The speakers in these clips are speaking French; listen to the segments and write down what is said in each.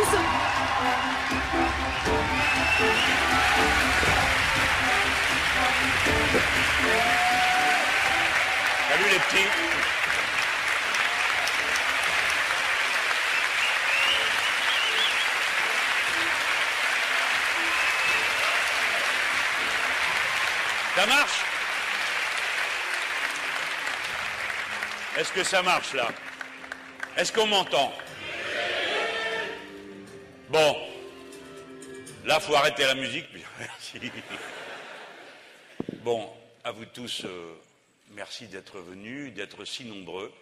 Salut les petits. Ça marche? Est-ce que ça marche là? Est-ce qu'on m'entend? Bon. Là, faut arrêter la musique. Merci. Bon, à vous tous, euh, merci d'être venus, d'être si nombreux.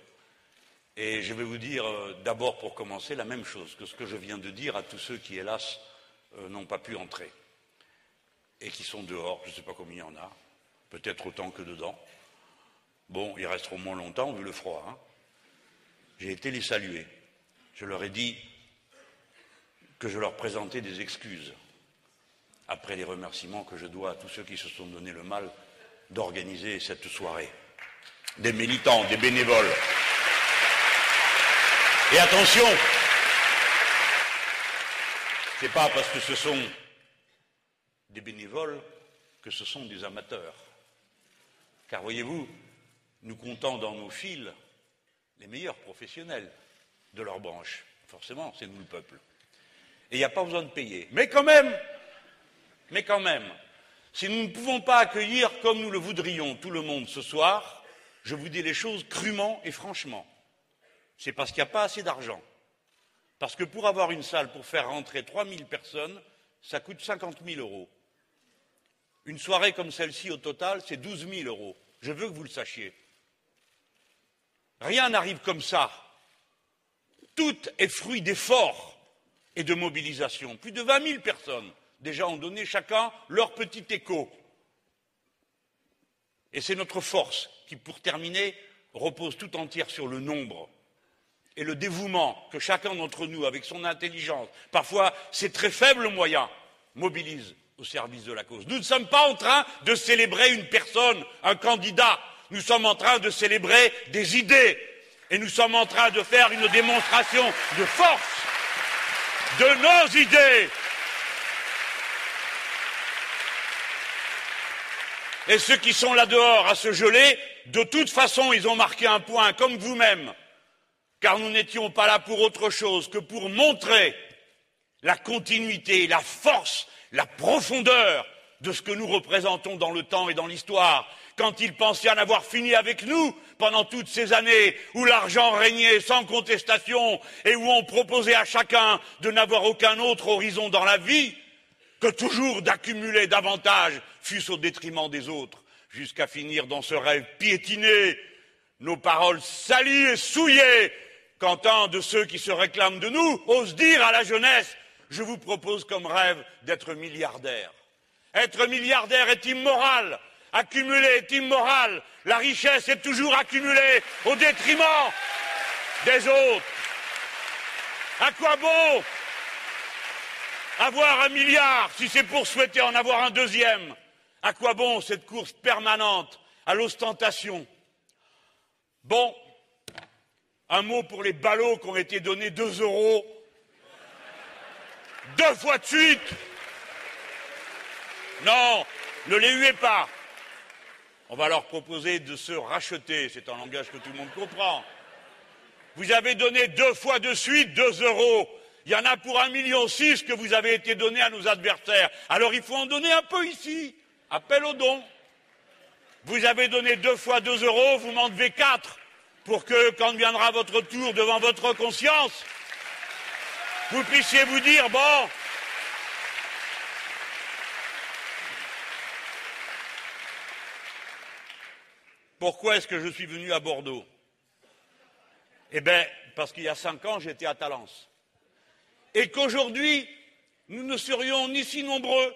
Et je vais vous dire euh, d'abord pour commencer la même chose que ce que je viens de dire à tous ceux qui, hélas, euh, n'ont pas pu entrer et qui sont dehors. Je ne sais pas combien il y en a, peut-être autant que dedans. Bon, ils resteront moins longtemps vu le froid. hein. J'ai été les saluer. Je leur ai dit que je leur présentais des excuses après les remerciements que je dois à tous ceux qui se sont donné le mal d'organiser cette soirée. Des militants, des bénévoles. Et attention, c'est pas parce que ce sont des bénévoles que ce sont des amateurs. Car voyez-vous, nous comptons dans nos fils les meilleurs professionnels de leur branche. Forcément, c'est nous le peuple. Et il n'y a pas besoin de payer. Mais quand même, mais quand même, si nous ne pouvons pas accueillir comme nous le voudrions tout le monde ce soir, je vous dis les choses crûment et franchement. C'est parce qu'il n'y a pas assez d'argent. Parce que pour avoir une salle pour faire rentrer 3000 personnes, ça coûte 50 000 euros. Une soirée comme celle-ci, au total, c'est 12 000 euros. Je veux que vous le sachiez. Rien n'arrive comme ça. Tout est fruit d'efforts et de mobilisation. Plus de 20 000 personnes déjà ont donné chacun leur petit écho. Et c'est notre force qui, pour terminer, repose tout entière sur le nombre et le dévouement que chacun d'entre nous, avec son intelligence, parfois ses très faibles moyens, mobilise au service de la cause. Nous ne sommes pas en train de célébrer une personne, un candidat. Nous sommes en train de célébrer des idées. Et nous sommes en train de faire une démonstration de force de nos idées. Et ceux qui sont là dehors à se geler, de toute façon, ils ont marqué un point, comme vous-même, car nous n'étions pas là pour autre chose que pour montrer la continuité, la force, la profondeur de ce que nous représentons dans le temps et dans l'histoire, quand ils pensaient en avoir fini avec nous pendant toutes ces années où l'argent régnait sans contestation et où on proposait à chacun de n'avoir aucun autre horizon dans la vie que toujours d'accumuler davantage, fût-ce au détriment des autres, jusqu'à finir dans ce rêve piétiné, nos paroles salies et souillées, quand un de ceux qui se réclament de nous ose dire à la jeunesse Je vous propose comme rêve d'être milliardaire. Être milliardaire est immoral, accumuler est immoral, la richesse est toujours accumulée au détriment des autres. À quoi bon avoir un milliard si c'est pour souhaiter en avoir un deuxième? À quoi bon cette course permanente à l'ostentation? Bon, un mot pour les ballots qui ont été donnés deux euros deux fois de suite. Non, ne les huez pas. On va leur proposer de se racheter, c'est un langage que tout le monde comprend. Vous avez donné deux fois de suite deux euros. Il y en a pour un million six que vous avez été donné à nos adversaires. Alors il faut en donner un peu ici. Appel au don. Vous avez donné deux fois deux euros, vous m'en devez quatre pour que, quand viendra votre tour devant votre conscience, vous puissiez vous dire bon, pourquoi est-ce que je suis venu à Bordeaux? Eh bien, parce qu'il y a cinq ans, j'étais à Talence. Et qu'aujourd'hui, nous ne serions ni si nombreux,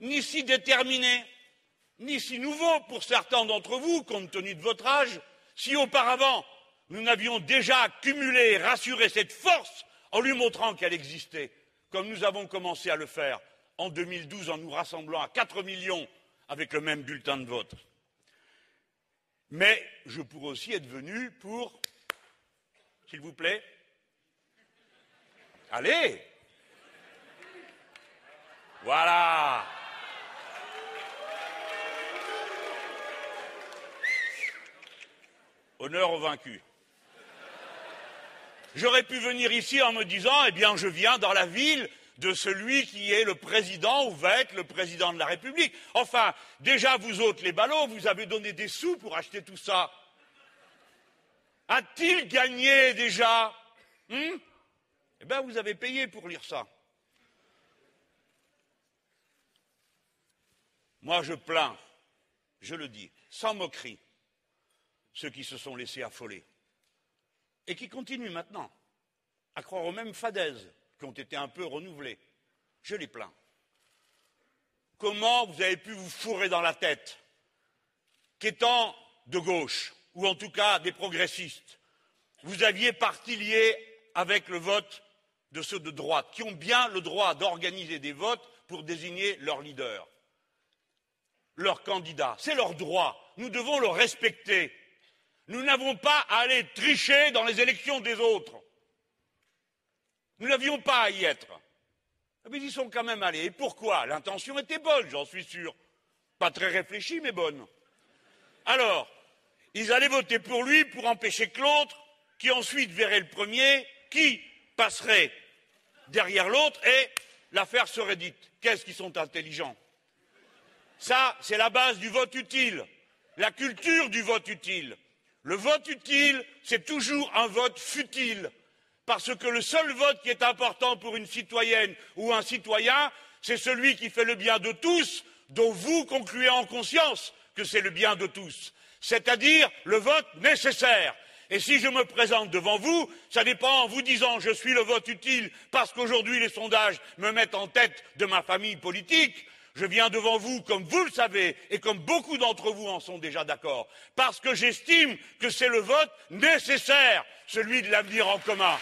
ni si déterminés, ni si nouveaux pour certains d'entre vous, compte tenu de votre âge, si auparavant nous n'avions déjà accumulé et rassuré cette force en lui montrant qu'elle existait, comme nous avons commencé à le faire en 2012 en nous rassemblant à 4 millions avec le même bulletin de vote. Mais je pourrais aussi être venu pour, s'il vous plaît, Allez. Voilà. Honneur aux vaincus. J'aurais pu venir ici en me disant, eh bien, je viens dans la ville de celui qui est le président ou va être le président de la République. Enfin, déjà, vous autres, les ballots, vous avez donné des sous pour acheter tout ça. A-t-il gagné déjà hmm Eh bien, vous avez payé pour lire ça. Moi, je plains, je le dis, sans moquerie, ceux qui se sont laissés affoler et qui continuent maintenant à croire aux mêmes fadaises qui ont été un peu renouvelées. Je les plains. Comment vous avez pu vous fourrer dans la tête qu'étant de gauche, ou en tout cas des progressistes, vous aviez parti lié avec le vote de ceux de droite, qui ont bien le droit d'organiser des votes pour désigner leur leader, leur candidat. C'est leur droit. Nous devons le respecter. Nous n'avons pas à aller tricher dans les élections des autres. Nous n'avions pas à y être. Mais ils y sont quand même allés. Et pourquoi? L'intention était bonne, j'en suis sûr. Pas très réfléchie, mais bonne. Alors, ils allaient voter pour lui pour empêcher que l'autre, qui ensuite verrait le premier, qui passerait derrière l'autre et l'affaire serait dite. Qu'est-ce qu'ils sont intelligents? Ça, c'est la base du vote utile, la culture du vote utile. Le vote utile, c'est toujours un vote futile parce que le seul vote qui est important pour une citoyenne ou un citoyen, c'est celui qui fait le bien de tous, dont vous concluez en conscience que c'est le bien de tous, c'est-à-dire le vote nécessaire. Et si je me présente devant vous, ça n'est pas en vous disant je suis le vote utile parce qu'aujourd'hui les sondages me mettent en tête de ma famille politique, je viens devant vous, comme vous le savez, et comme beaucoup d'entre vous en sont déjà d'accord, parce que j'estime que c'est le vote nécessaire, celui de l'avenir en commun.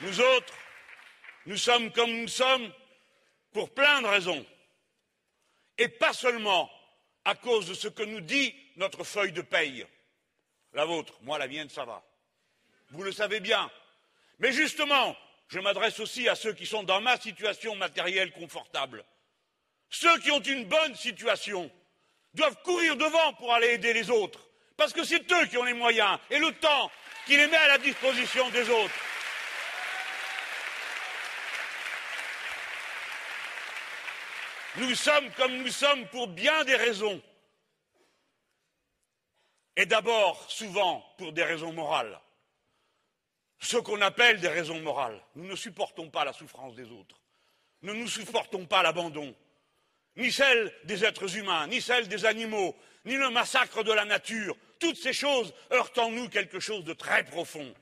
Nous autres, nous sommes comme nous sommes pour plein de raisons. Et pas seulement à cause de ce que nous dit notre feuille de paye. La vôtre, moi la mienne, ça va. Vous le savez bien. Mais justement, je m'adresse aussi à ceux qui sont dans ma situation matérielle confortable. Ceux qui ont une bonne situation doivent courir devant pour aller aider les autres, parce que c'est eux qui ont les moyens et le temps qui les met à la disposition des autres. Nous sommes comme nous sommes pour bien des raisons. Et d'abord, souvent, pour des raisons morales. Ce qu'on appelle des raisons morales. Nous ne supportons pas la souffrance des autres. Nous supportons pas l'abandon. Ni celle des êtres humains, ni celle des animaux, ni le massacre de la nature. Toutes ces choses heurtent en nous quelque chose de très profond.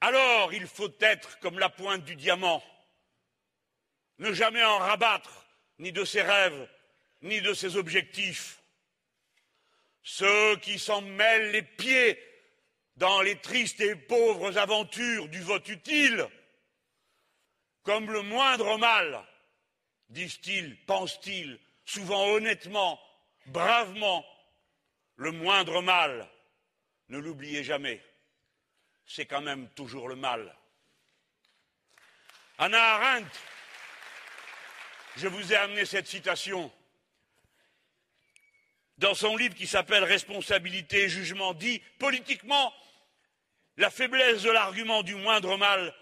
Alors, il faut être comme la pointe du diamant. Ne jamais en rabattre ni de ses rêves, ni de ses objectifs. Ceux qui s'en mêlent les pieds dans les tristes et pauvres aventures du vote utile, comme le moindre mal, disent-ils, pensent-ils, souvent honnêtement, bravement, le moindre mal, ne l'oubliez jamais, c'est quand même toujours le mal. Anna Arendt je vous ai amené cette citation. Dans son livre qui s'appelle Responsabilité et jugement, dit politiquement, la faiblesse de l'argument du moindre mal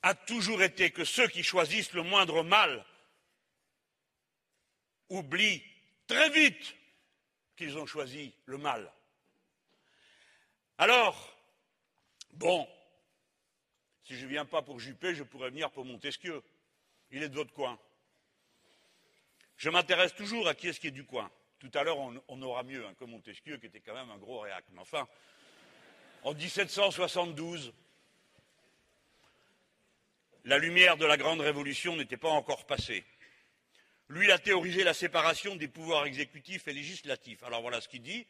a toujours été que ceux qui choisissent le moindre mal oublient très vite qu'ils ont choisi le mal. Alors, bon, si je ne viens pas pour Juppé, je pourrais venir pour Montesquieu. Il est de votre coin. Je m'intéresse toujours à qui est-ce qui est du coin. Tout à l'heure, on, aura mieux, hein, comme Montesquieu, qui était quand même un gros réac. Mais enfin, en 1772, la lumière de la Grande Révolution n'était pas encore passée. Lui, il a théorisé la séparation des pouvoirs exécutifs et législatifs. Alors voilà ce qu'il dit.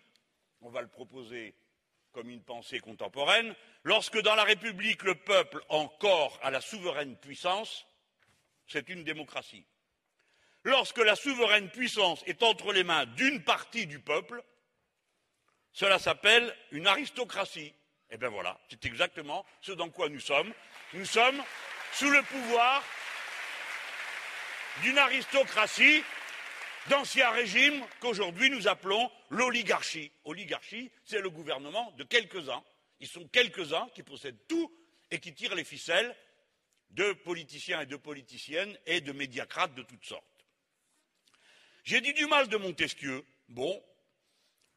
On va le proposer comme une pensée contemporaine. Lorsque dans la République, le peuple encore a la souveraine puissance, c'est une démocratie. Lorsque la souveraine puissance est entre les mains d'une partie du peuple, cela s'appelle une aristocratie. Eh bien voilà, c'est exactement ce dans quoi nous sommes. Nous sommes sous le pouvoir d'une aristocratie d'ancien régime qu'aujourd'hui nous appelons l'oligarchie. Oligarchie, c'est le gouvernement de quelques-uns. Ils sont quelques-uns qui possèdent tout et qui tirent les ficelles de politiciens et de politiciennes et de médiacrates de toutes sortes. J'ai dit du mal de Montesquieu. Bon,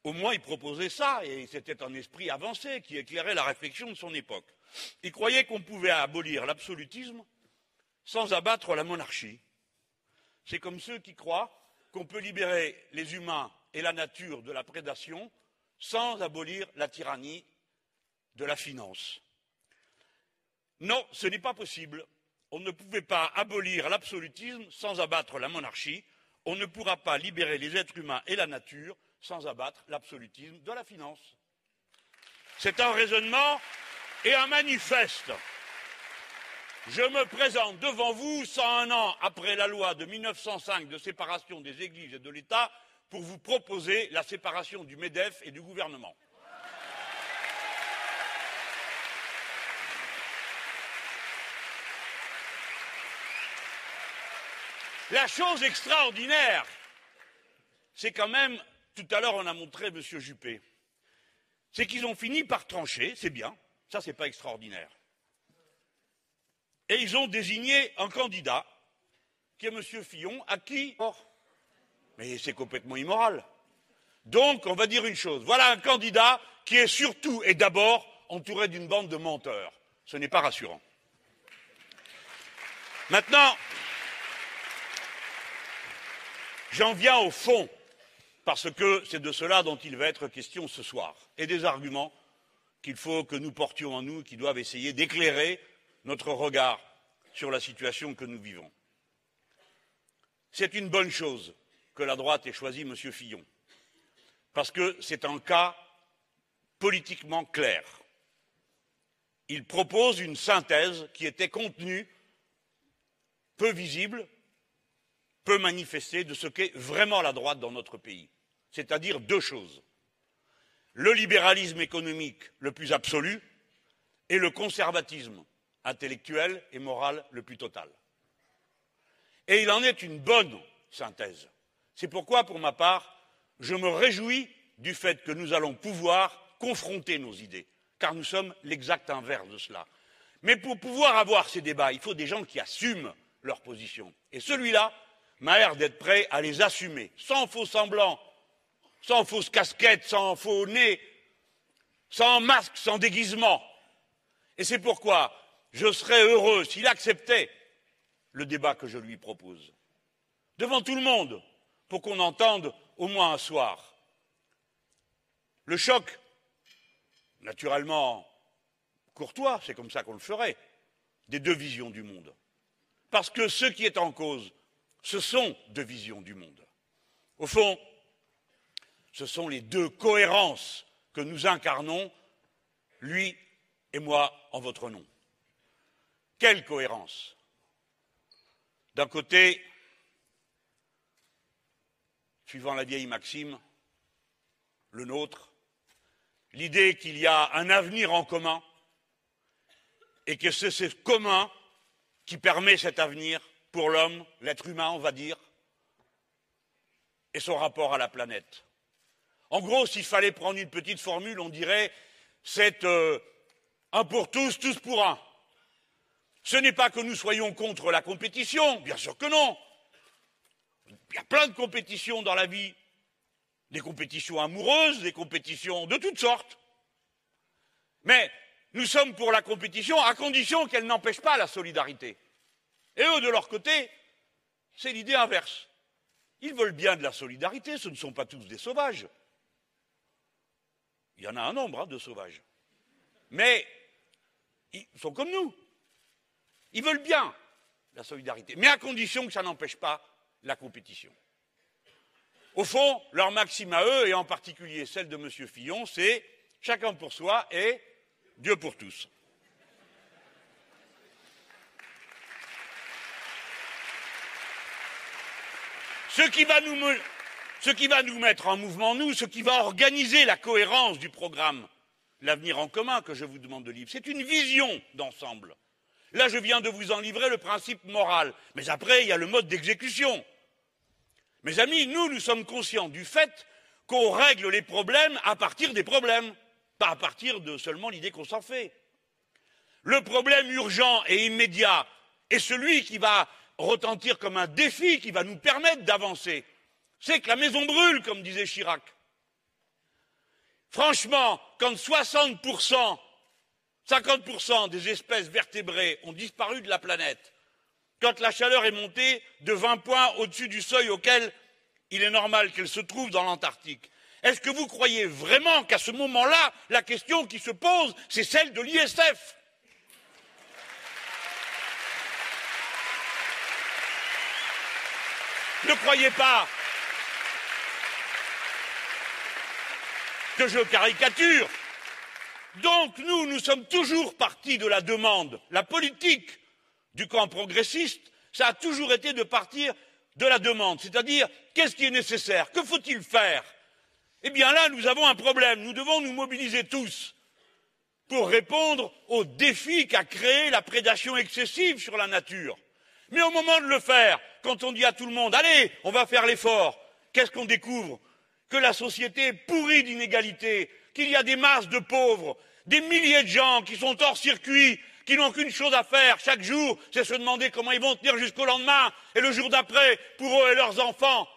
au moins il proposait ça, et c'était un esprit avancé qui éclairait la réflexion de son époque. Il croyait qu'on pouvait abolir l'absolutisme sans abattre la monarchie. C'est comme ceux qui croient qu'on peut libérer les humains et la nature de la prédation sans abolir la tyrannie de la finance. Non, ce n'est pas possible. On ne pouvait pas abolir l'absolutisme sans abattre la monarchie. On ne pourra pas libérer les êtres humains et la nature sans abattre l'absolutisme de la finance. C'est un raisonnement et un manifeste. Je me présente devant vous 101 ans après la loi de 1905 de séparation des églises et de l'État pour vous proposer la séparation du MEDEF et du gouvernement. La chose extraordinaire, c'est quand même, tout à l'heure on a montré M. Juppé, c'est qu'ils ont fini par trancher, c'est bien, ça c'est pas extraordinaire. Et ils ont désigné un candidat, qui est M. Fillon, à qui. Mais c'est complètement immoral. Donc, on va dire une chose. Voilà un candidat qui est surtout et d'abord entouré d'une bande de menteurs. Ce n'est pas rassurant. Maintenant, J'en viens au fond, parce que c'est de cela dont il va être question ce soir, et des arguments qu'il faut que nous portions en nous, qui doivent essayer d'éclairer notre regard sur la situation que nous vivons. C'est une bonne chose que la droite ait choisi M. Fillon, parce que c'est un cas politiquement clair. Il propose une synthèse qui était contenue, peu visible, manifester de ce qu'est vraiment la droite dans notre pays, c'est-à-dire deux choses le libéralisme économique le plus absolu et le conservatisme intellectuel et moral le plus total. Et il en est une bonne synthèse. C'est pourquoi, pour ma part, je me réjouis du fait que nous allons pouvoir confronter nos idées, car nous sommes l'exact inverse de cela. Mais pour pouvoir avoir ces débats, il faut des gens qui assument leur position. Et celui-là, m'a l'air d'être prêt à les assumer, sans faux semblant, sans fausse casquette, sans faux nez, sans masque, sans déguisement. Et c'est pourquoi je serais heureux s'il acceptait le débat que je lui propose, devant tout le monde, pour qu'on entende au moins un soir. Le choc, naturellement courtois, c'est comme ça qu'on le ferait, des deux visions du monde. Parce que ce qui est en cause, ce sont deux visions du monde. Au fond, ce sont les deux cohérences que nous incarnons, lui et moi, en votre nom. Quelle cohérence D'un côté, suivant la vieille maxime, le nôtre, l'idée qu'il y a un avenir en commun et que c'est ce commun qui permet cet avenir pour l'homme, l'être humain, on va dire, et son rapport à la planète. En gros, s'il fallait prendre une petite formule, on dirait c'est euh, un pour tous, tous pour un. Ce n'est pas que nous soyons contre la compétition, bien sûr que non. Il y a plein de compétitions dans la vie, des compétitions amoureuses, des compétitions de toutes sortes. Mais nous sommes pour la compétition à condition qu'elle n'empêche pas la solidarité. Et eux, de leur côté, c'est l'idée inverse. Ils veulent bien de la solidarité, ce ne sont pas tous des sauvages. Il y en a un nombre hein, de sauvages. Mais ils sont comme nous. Ils veulent bien la solidarité, mais à condition que ça n'empêche pas la compétition. Au fond, leur maxime à eux, et en particulier celle de M. Fillon, c'est chacun pour soi et Dieu pour tous. Ce qui va nous, mettre en mouvement, nous, ce qui va organiser la cohérence du programme, l'avenir en commun que je vous demande de livrer, c'est une vision d'ensemble. Là, je viens de vous en livrer le principe moral, mais après, il y a le mode d'exécution. Mes amis, nous, nous sommes conscients du fait qu'on règle les problèmes à partir des problèmes, pas à partir de seulement l'idée qu'on s'en fait. Le problème urgent et immédiat est celui qui va retentir comme un défi qui va nous permettre d'avancer. C'est que la maison brûle, comme disait Chirac. Franchement, quand 60%, 50% des espèces vertébrées ont disparu de la planète, quand la chaleur est montée de 20 points au-dessus du seuil auquel il est normal qu'elle se trouve dans l'Antarctique, est-ce que vous croyez vraiment qu'à ce moment-là, la question qui se pose, c'est celle de l'ISF Ne croyez pas que je caricature. Donc nous, nous sommes toujours partis de la demande. La politique du camp progressiste, ça a toujours été de partir de la demande, c'est-à-dire qu'est-ce qui est nécessaire, que faut-il faire? Eh bien là, nous avons un problème, nous devons nous mobiliser tous pour répondre aux défis qu'a créé la prédation excessive sur la nature. Mais au moment de le faire, quand on dit à tout le monde Allez, on va faire l'effort, qu'est-ce qu'on découvre Que la société est pourrie d'inégalités, qu'il y a des masses de pauvres, des milliers de gens qui sont hors circuit, qui n'ont qu'une chose à faire chaque jour, c'est se demander comment ils vont tenir jusqu'au lendemain et le jour d'après pour eux et leurs enfants.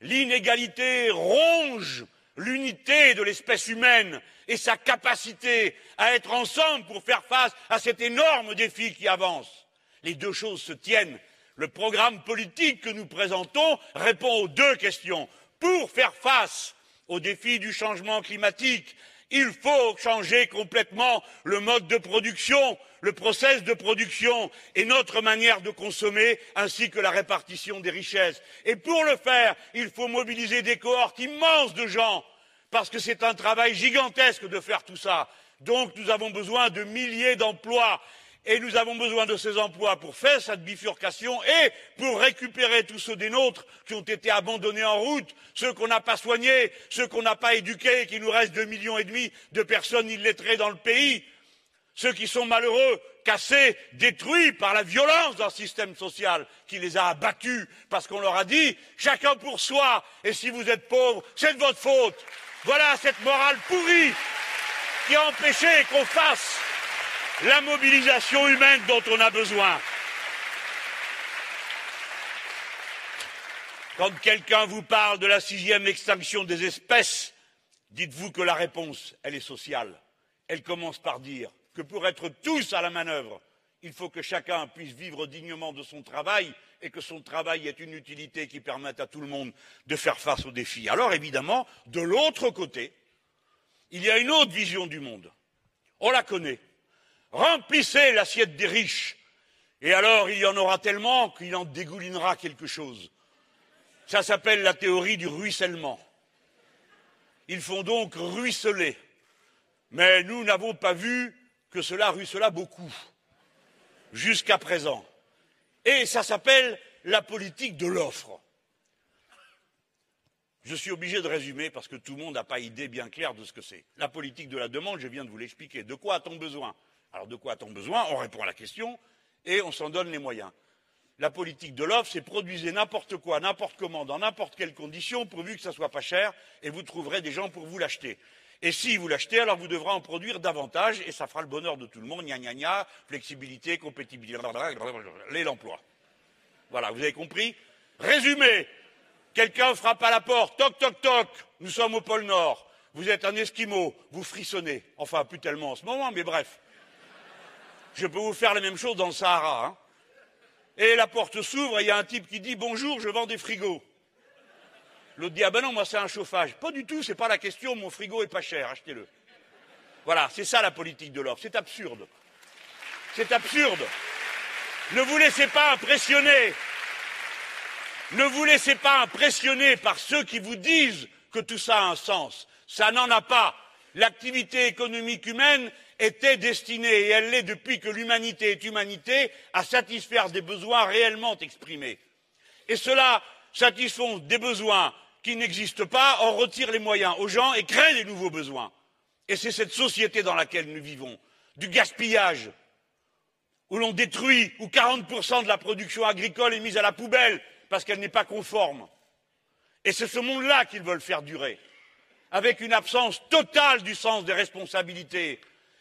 L'inégalité ronge l'unité de l'espèce humaine et sa capacité à être ensemble pour faire face à cet énorme défi qui avance. Les deux choses se tiennent. Le programme politique que nous présentons répond aux deux questions. Pour faire face au défi du changement climatique, il faut changer complètement le mode de production, le process de production et notre manière de consommer, ainsi que la répartition des richesses. Et pour le faire, il faut mobiliser des cohortes immenses de gens, parce que c'est un travail gigantesque de faire tout ça. Donc nous avons besoin de milliers d'emplois et nous avons besoin de ces emplois pour faire cette bifurcation et pour récupérer tous ceux des nôtres qui ont été abandonnés en route, ceux qu'on n'a pas soignés, ceux qu'on n'a pas éduqués, qu'il nous reste deux millions et demi de personnes illettrées dans le pays, ceux qui sont malheureux, cassés, détruits par la violence d'un système social qui les a abattus parce qu'on leur a dit chacun pour soi et si vous êtes pauvre, c'est de votre faute. Voilà cette morale pourrie qui a empêché qu'on fasse la mobilisation humaine dont on a besoin. Quand quelqu'un vous parle de la sixième extinction des espèces, dites-vous que la réponse, elle est sociale. Elle commence par dire que pour être tous à la manœuvre, il faut que chacun puisse vivre dignement de son travail et que son travail ait une utilité qui permette à tout le monde de faire face aux défis. Alors évidemment, de l'autre côté, il y a une autre vision du monde. On la connaît remplissez l'assiette des riches, et alors il y en aura tellement qu'il en dégoulinera quelque chose. Ça s'appelle la théorie du ruissellement. Ils font donc ruisseler. Mais nous n'avons pas vu que cela ruissela beaucoup, jusqu'à présent. Et ça s'appelle la politique de l'offre. Je suis obligé de résumer parce que tout le monde n'a pas idée bien claire de ce que c'est. La politique de la demande, je viens de vous l'expliquer. De quoi a-t-on besoin? Alors de quoi a-t-on besoin? On répond à la question et on s'en donne les moyens. La politique de l'offre, c'est produisez n'importe quoi, n'importe comment, dans n'importe quelle condition, pourvu que ça soit pas cher, et vous trouverez des gens pour vous l'acheter. Et si vous l'achetez, alors vous devrez en produire davantage, et ça fera le bonheur de tout le monde, gna gna gna, flexibilité, compétibilité, et l'emploi. Voilà, vous avez compris? Résumé, quelqu'un frappe à la porte, toc toc toc, nous sommes au pôle Nord, vous êtes un esquimau, vous frissonnez, enfin plus tellement en ce moment, mais bref. Je peux vous faire la même chose dans le Sahara. Hein. Et la porte s'ouvre et il y a un type qui dit Bonjour, je vends des frigos. L'autre dit Ah ben non, moi c'est un chauffage. Pas du tout, c'est pas la question, mon frigo est pas cher, achetez-le. Voilà, c'est ça la politique de l'offre. C'est absurde. C'est absurde. Ne vous laissez pas impressionner. Ne vous laissez pas impressionner par ceux qui vous disent que tout ça a un sens. Ça n'en a pas. L'activité économique humaine était destinée, et elle l'est depuis que l'humanité est humanité, à satisfaire des besoins réellement exprimés. Et cela satisfont des besoins qui n'existent pas, on retire les moyens aux gens et crée des nouveaux besoins. Et c'est cette société dans laquelle nous vivons, du gaspillage, où l'on détruit, où 40% de la production agricole est mise à la poubelle parce qu'elle n'est pas conforme. Et c'est ce monde-là qu'ils veulent faire durer, avec une absence totale du sens des responsabilités.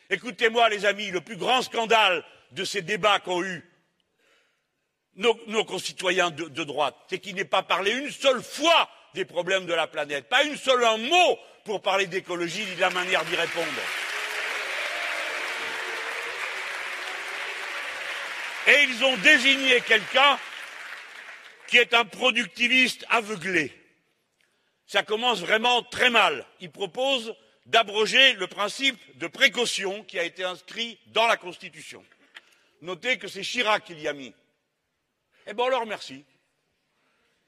Écoutez-moi, les amis, le plus grand scandale de ces débats qu'ont eus nos, concitoyens de, droite, c'est qu'il n'est pas parlé une seule fois des problèmes de la planète, pas une seule un mot pour parler d'écologie ni de la manière d'y répondre. Et ils ont désigné quelqu'un qui est un productiviste aveuglé. Ça commence vraiment très mal. Il propose d'abroger le principe de précaution qui a été inscrit dans la Constitution. Notez que c'est Chirac qui l'y a mis. Eh bien, on le remercie.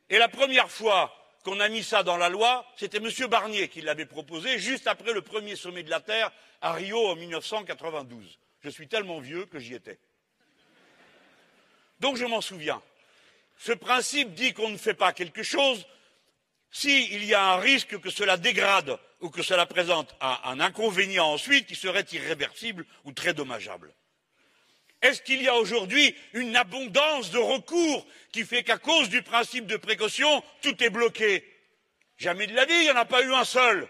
Et la première fois qu'on a mis ça dans la loi, c'était M. Barnier qui l'avait proposé juste après le premier sommet de la Terre à Rio en 1992. Je suis tellement vieux que j'y étais. Donc je m'en souviens. Ce principe dit qu'on ne fait pas quelque chose s'il y a un risque que cela dégrade ou que cela présente un, inconvénient ensuite qui serait irréversible ou très dommageable. Est-ce qu'il y a aujourd'hui une abondance de recours qui fait qu'à cause du principe de précaution, tout est bloqué? Jamais de la vie, il n'y en a pas eu un seul.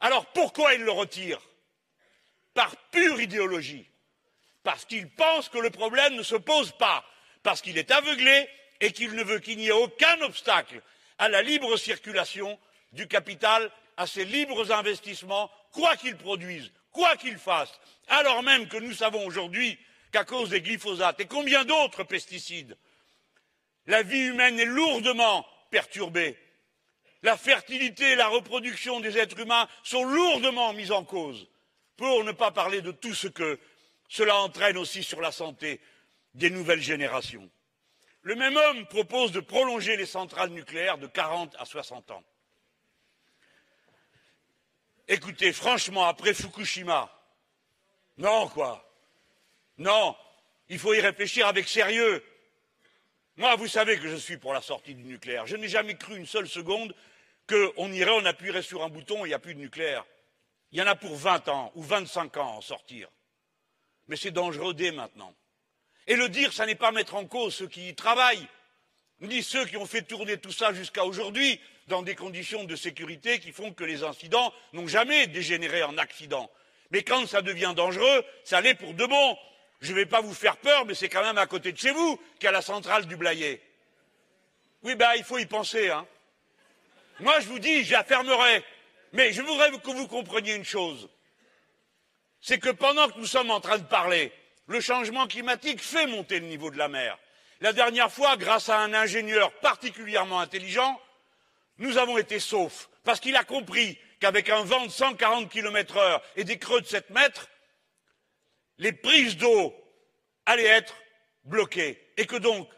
Alors pourquoi il le retire? Par pure idéologie. Parce qu'il pense que le problème ne se pose pas. Parce qu'il est aveuglé et qu'il ne veut qu'il n'y ait aucun obstacle à la libre circulation du capital, à ses libres investissements, quoi qu'ils produisent, quoi qu'ils fassent, alors même que nous savons aujourd'hui qu'à cause des glyphosates et combien d'autres pesticides, la vie humaine est lourdement perturbée. La fertilité et la reproduction des êtres humains sont lourdement mises en cause, pour ne pas parler de tout ce que cela entraîne aussi sur la santé des nouvelles générations. Le même homme propose de prolonger les centrales nucléaires de 40 à 60 ans. Écoutez, franchement, après Fukushima, non, quoi. Non, il faut y réfléchir avec sérieux. Moi, vous savez que je suis pour la sortie du nucléaire. Je n'ai jamais cru une seule seconde qu'on irait, on appuierait sur un bouton et il n'y a plus de nucléaire. Il y en a pour 20 ans ou 25 ans à en sortir. Mais c'est dangereux dès maintenant. Et le dire, ça n'est pas mettre en cause ceux qui y travaillent, ni ceux qui ont fait tourner tout ça jusqu'à aujourd'hui dans des conditions de sécurité qui font que les incidents n'ont jamais dégénéré en accidents. Mais quand ça devient dangereux, ça l'est pour de bon. Je ne vais pas vous faire peur, mais c'est quand même à côté de chez vous qu'il y a la centrale du Blayet. Oui, ben, il faut y penser, hein. Moi, je vous dis, je la fermerai. Mais je voudrais que vous compreniez une chose. C'est que pendant que nous sommes en train de parler, le changement climatique fait monter le niveau de la mer. La dernière fois, grâce à un ingénieur particulièrement intelligent, nous avons été saufs, parce qu'il a compris qu'avec un vent de 140 km heure et des creux de 7 mètres, les prises d'eau allaient être bloquées et que donc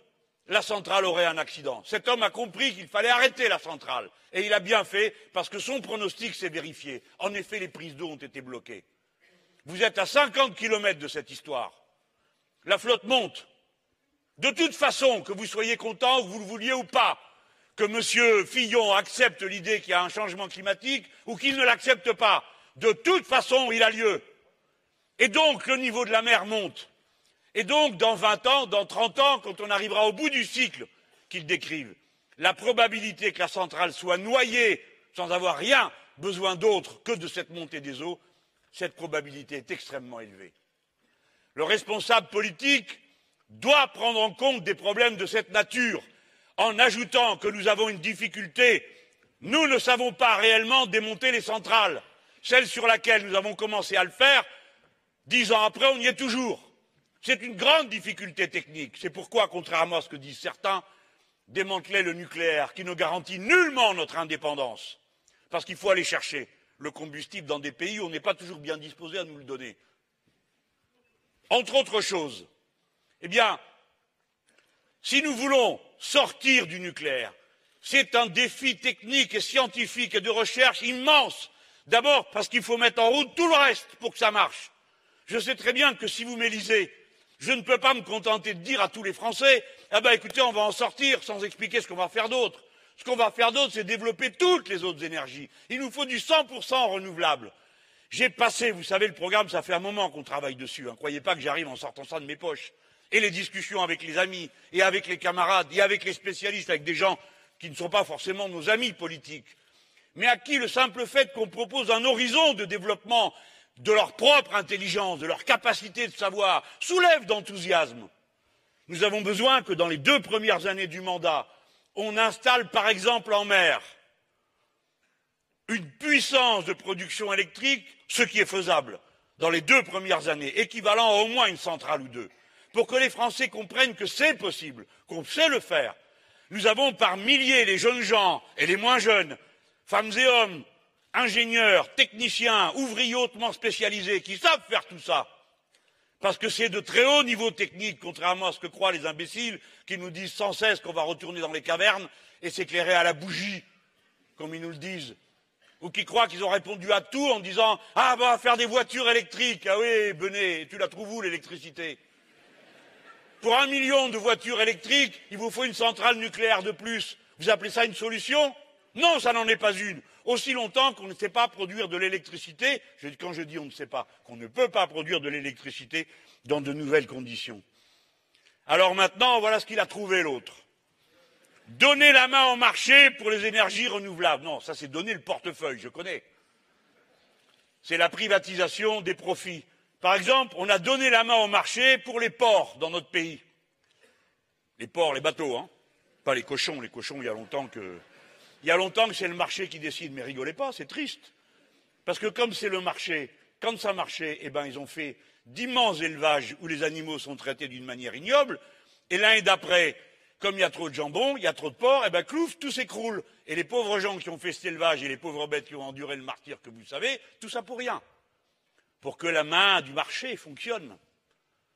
la centrale aurait un accident. Cet homme a compris qu'il fallait arrêter la centrale et il a bien fait parce que son pronostic s'est vérifié. En effet, les prises d'eau ont été bloquées. Vous êtes à 50 kilomètres de cette histoire. La flotte monte. De toute façon, que vous soyez content, que vous le vouliez ou pas, que M. Fillon accepte l'idée qu'il y a un changement climatique ou qu'il ne l'accepte pas, de toute façon, il a lieu. Et donc, le niveau de la mer monte. Et donc, dans 20 ans, dans 30 ans, quand on arrivera au bout du cycle qu'ils décrivent, la probabilité que la centrale soit noyée sans avoir rien besoin d'autre que de cette montée des eaux cette probabilité est extrêmement élevée. Le responsable politique doit prendre en compte des problèmes de cette nature en ajoutant que nous avons une difficulté. Nous ne savons pas réellement démonter les centrales. Celle sur laquelle nous avons commencé à le faire, dix ans après, on y est toujours. C'est une grande difficulté technique. C'est pourquoi, contrairement à ce que disent certains, démanteler le nucléaire, qui ne garantit nullement notre indépendance, parce qu'il faut aller chercher le combustible dans des pays où on n'est pas toujours bien disposé à nous le donner. Entre autres choses, eh bien, si nous voulons sortir du nucléaire, c'est un défi technique et scientifique et de recherche immense. D'abord parce qu'il faut mettre en route tout le reste pour que ça marche. Je sais très bien que si vous m'élisez, je ne peux pas me contenter de dire à tous les Français ah ben écoutez, on va en sortir sans expliquer ce qu'on va faire d'autre. Ce qu'on va faire d'autre, c'est développer toutes les autres énergies. Il nous faut du 100% renouvelable. J'ai passé, vous savez, le programme, ça fait un moment qu'on travaille dessus. Ne hein. croyez pas que j'arrive en sortant ça de mes poches. Et les discussions avec les amis, et avec les camarades, et avec les spécialistes, avec des gens qui ne sont pas forcément nos amis politiques, mais à qui le simple fait qu'on propose un horizon de développement de leur propre intelligence, de leur capacité de savoir, soulève d'enthousiasme. Nous avons besoin que dans les deux premières années du mandat, on installe par exemple en mer une puissance de production électrique, ce qui est faisable dans les deux premières années, équivalent à au moins une centrale ou deux, pour que les Français comprennent que c'est possible, qu'on sait le faire. Nous avons par milliers les jeunes gens et les moins jeunes, femmes et hommes, ingénieurs, techniciens, ouvriers hautement spécialisés qui savent faire tout ça. Parce que c'est de très haut niveau technique, contrairement à ce que croient les imbéciles qui nous disent sans cesse qu'on va retourner dans les cavernes et s'éclairer à la bougie, comme ils nous le disent. Ou qui croient qu'ils ont répondu à tout en disant Ah, bah, faire des voitures électriques. Ah oui, Benet, tu la trouves où l'électricité? Pour un million de voitures électriques, il vous faut une centrale nucléaire de plus. Vous appelez ça une solution? Non, ça n'en est pas une aussi longtemps qu'on ne sait pas produire de l'électricité, quand je dis on ne sait pas, qu'on ne peut pas produire de l'électricité dans de nouvelles conditions. Alors maintenant, voilà ce qu'il a trouvé l'autre. Donner la main au marché pour les énergies renouvelables. Non, ça c'est donner le portefeuille, je connais. C'est la privatisation des profits. Par exemple, on a donné la main au marché pour les ports dans notre pays. Les ports, les bateaux, hein. Pas les cochons. Les cochons, il y a longtemps que il y a longtemps que c'est le marché qui décide, mais rigolez pas, c'est triste. Parce que comme c'est le marché, quand ça marchait, eh ben, ils ont fait d'immenses élevages où les animaux sont traités d'une manière ignoble, et l'année d'après, comme il y a trop de jambon, il y a trop de porc, eh ben, clouf, tout s'écroule. Et les pauvres gens qui ont fait cet élevage et les pauvres bêtes qui ont enduré le martyr que vous savez, tout ça pour rien. Pour que la main du marché fonctionne.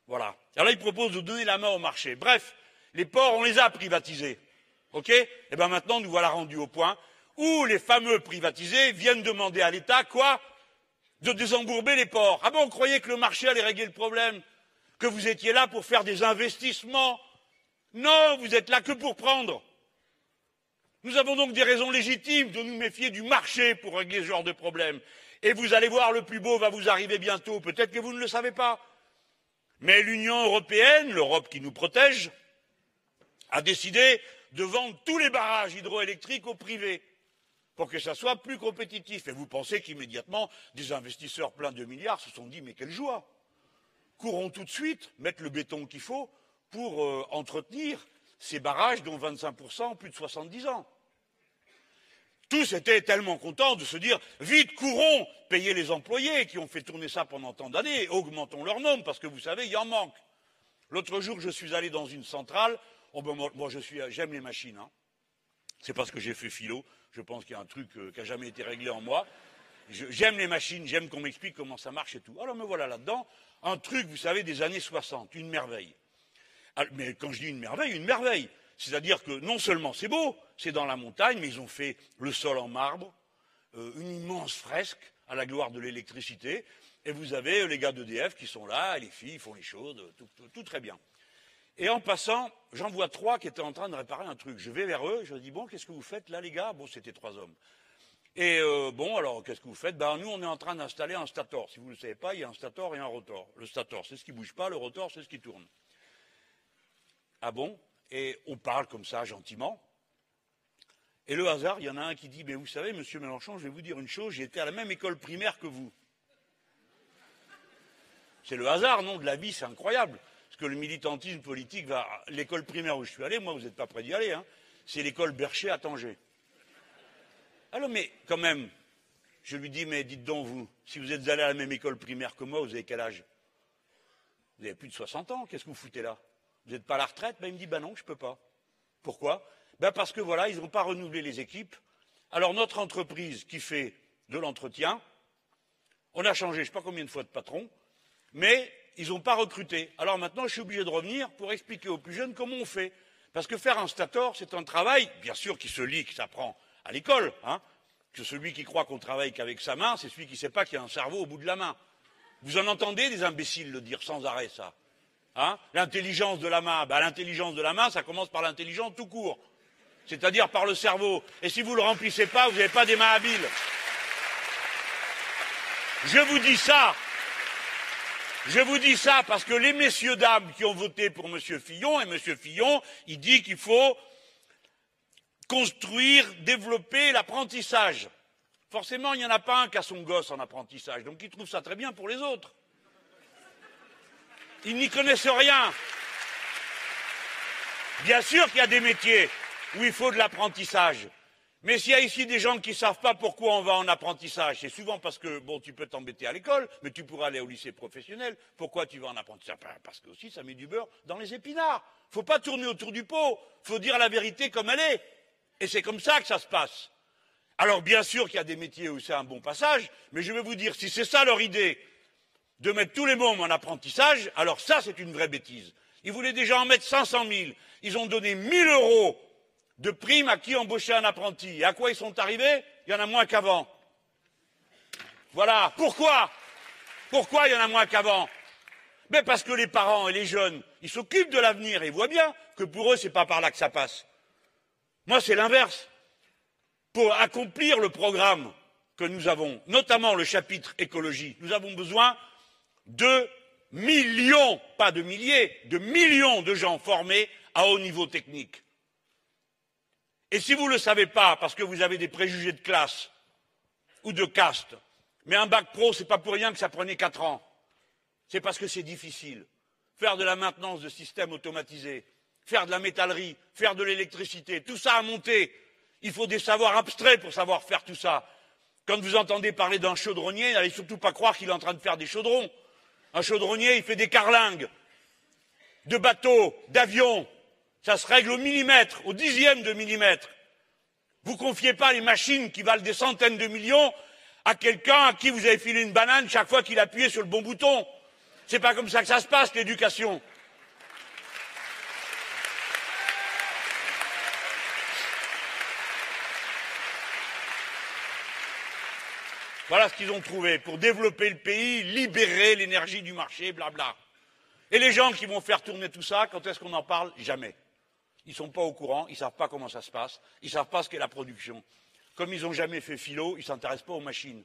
Voilà. Alors là, ils proposent de donner la main au marché. Bref, les porcs, on les a privatisés. OK Eh bien maintenant, nous voilà rendus au point où les fameux privatisés viennent demander à l'État quoi De désembourber les ports. Ah bon, on croyait que le marché allait régler le problème Que vous étiez là pour faire des investissements Non, vous êtes là que pour prendre. Nous avons donc des raisons légitimes de nous méfier du marché pour régler ce genre de problème. Et vous allez voir, le plus beau va vous arriver bientôt. Peut-être que vous ne le savez pas. Mais l'Union européenne, l'Europe qui nous protège, a décidé de vendre tous les barrages hydroélectriques au privé pour que ça soit plus compétitif. Et vous pensez qu'immédiatement, des investisseurs pleins de milliards se sont dit mais quelle joie Courons tout de suite, mettre le béton qu'il faut pour euh, entretenir ces barrages dont 25% ont plus de 70 ans. Tous étaient tellement contents de se dire vite, courons, payez les employés qui ont fait tourner ça pendant tant d'années, augmentons leur nombre parce que vous savez, il y en manque. L'autre jour, je suis allé dans une centrale Oh ben moi, je suis, j'aime les machines. Hein. C'est parce que j'ai fait philo. Je pense qu'il y a un truc euh, qui n'a jamais été réglé en moi. j'aime les machines, j'aime qu'on m'explique comment ça marche et tout. Alors me voilà là-dedans, un truc, vous savez, des années 60, une merveille. Ah, mais quand je dis une merveille, une merveille. C'est-à-dire que non seulement c'est beau, c'est dans la montagne, mais ils ont fait le sol en marbre, euh, une immense fresque à la gloire de l'électricité, et vous avez les gars d'EDF qui sont là, les filles font les choses, tout très bien. Et en passant, j'en vois trois qui étaient en train de réparer un truc. Je vais vers eux, je dis bon, qu'est-ce que vous faites là, les gars? Bon, c'était trois hommes. Et euh, bon, alors qu'est-ce que vous faites? Ben nous, on est en train d'installer un stator. Si vous ne le savez pas, il y a un stator et un rotor. Le stator, c'est ce qui bouge pas. Le rotor, c'est ce qui tourne. Ah bon? Et on parle comme ça, gentiment. Et le hasard, il y en a un qui dit Mais vous savez, Monsieur Mélenchon, je vais vous dire une chose. J'ai été à la même école primaire que vous. C'est le hasard, non? De la vie, c'est incroyable que le militantisme politique va. L'école primaire où je suis allé, moi, vous n'êtes pas prêt d'y aller, hein, c'est l'école Bercher à Tanger. Alors, mais quand même, je lui dis, mais dites donc, vous, si vous êtes allé à la même école primaire que moi, vous avez quel âge? Vous avez plus de 60 ans, qu'est-ce que vous foutez là? Vous n'êtes pas à la retraite? Ben, Il me dit, ben non, je ne peux pas. Pourquoi? Ben Parce que voilà, ils n'ont pas renouvelé les équipes. Alors, notre entreprise qui fait de l'entretien, on a changé je ne sais pas combien de fois de patron, mais ils n'ont pas recruté. Alors maintenant, je suis obligé de revenir pour expliquer aux plus jeunes comment on fait. Parce que faire un stator, c'est un travail, bien sûr, qui se lit, qui s'apprend à l'école. Hein, que celui qui croit qu'on travaille qu'avec sa main, c'est celui qui ne sait pas qu'il y a un cerveau au bout de la main. Vous en entendez des imbéciles le dire sans arrêt, ça Hein l'intelligence de la main, bah, l'intelligence de la main, ça commence par l'intelligence tout court, c'est-à-dire par le cerveau. Et si vous ne le remplissez pas, vous n'avez pas des mains habiles. Je vous dis ça, je vous dis ça parce que les messieurs dames qui ont voté pour M. Fillon, et M. Fillon, il dit qu'il faut construire, développer l'apprentissage. Forcément, il n'y en a pas un qui a son gosse en apprentissage, donc il trouve ça très bien pour les autres. Ils n'y connaissent rien. Bien sûr qu'il y a des métiers où il faut de l'apprentissage. Mais s'il y a ici des gens qui ne savent pas pourquoi on va en apprentissage, c'est souvent parce que, bon, tu peux t'embêter à l'école, mais tu pourras aller au lycée professionnel. Pourquoi tu vas en apprentissage? Ben, Parce que aussi, ça met du beurre dans les épinards. Il ne faut pas tourner autour du pot. Il faut dire la vérité comme elle est. Et c'est comme ça que ça se passe. Alors, bien sûr qu'il y a des métiers où c'est un bon passage, mais je vais vous dire, si c'est ça leur idée, de mettre tous les mômes en apprentissage, alors ça, c'est une vraie bêtise. Ils voulaient déjà en mettre 500 000. Ils ont donné 1000 euros de primes à qui embaucher un apprenti. Et à quoi ils sont arrivés? Il y en a moins qu'avant. Voilà. Pourquoi? Il y en a moins qu'avant? Mais parce que les parents et les jeunes, s'occupent de l'avenir et voient bien que pour eux, ce n'est pas par là que ça passe. Moi, c'est l'inverse. Pour accomplir le programme que nous avons, notamment le chapitre écologie, nous avons besoin de millions, pas de milliers, de millions de gens formés à haut niveau technique. Et si vous ne le savez pas, parce que vous avez des préjugés de classe ou de caste, mais un bac pro, c'est pas pour rien que ça prenait quatre ans. C'est parce que c'est difficile. Faire de la maintenance de systèmes automatisés, faire de la métallerie, faire de l'électricité, tout ça a monté. Il faut des savoirs abstraits pour savoir faire tout ça. Quand vous entendez parler d'un chaudronnier, n'allez surtout pas croire qu'il est en train de faire des chaudrons. Un chaudronnier, il fait des carlingues, de bateaux, d'avions, ça se règle au millimètre, au dixième de millimètre. Vous ne confiez pas les machines qui valent des centaines de millions à quelqu'un à qui vous avez filé une banane chaque fois qu'il appuyait sur le bon bouton. C'est pas comme ça que ça se passe, l'éducation. Voilà ce qu'ils ont trouvé pour développer le pays, libérer l'énergie du marché, blabla. Et les gens qui vont faire tourner tout ça, quand est-ce qu'on en parle? Jamais. Ils ne sont pas au courant, ils ne savent pas comment ça se passe, ils ne savent pas ce qu'est la production. Comme ils n'ont jamais fait philo, ils ne s'intéressent pas aux machines.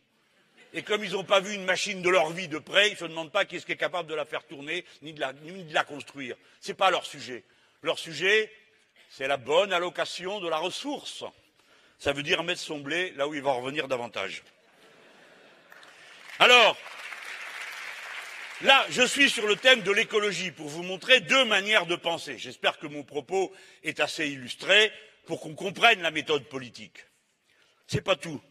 Et comme ils n'ont pas vu une machine de leur vie de près, ils ne se demandent pas qui est-ce qui est capable de la faire tourner, ni de la, ni de la construire. Ce n'est pas leur sujet. Leur sujet, c'est la bonne allocation de la ressource. Ça veut dire mettre son blé là où il va revenir davantage. Alors, Là, je suis sur le thème de l'écologie pour vous montrer deux manières de penser. J'espère que mon propos est assez illustré pour qu'on comprenne la méthode politique. C'est pas tout.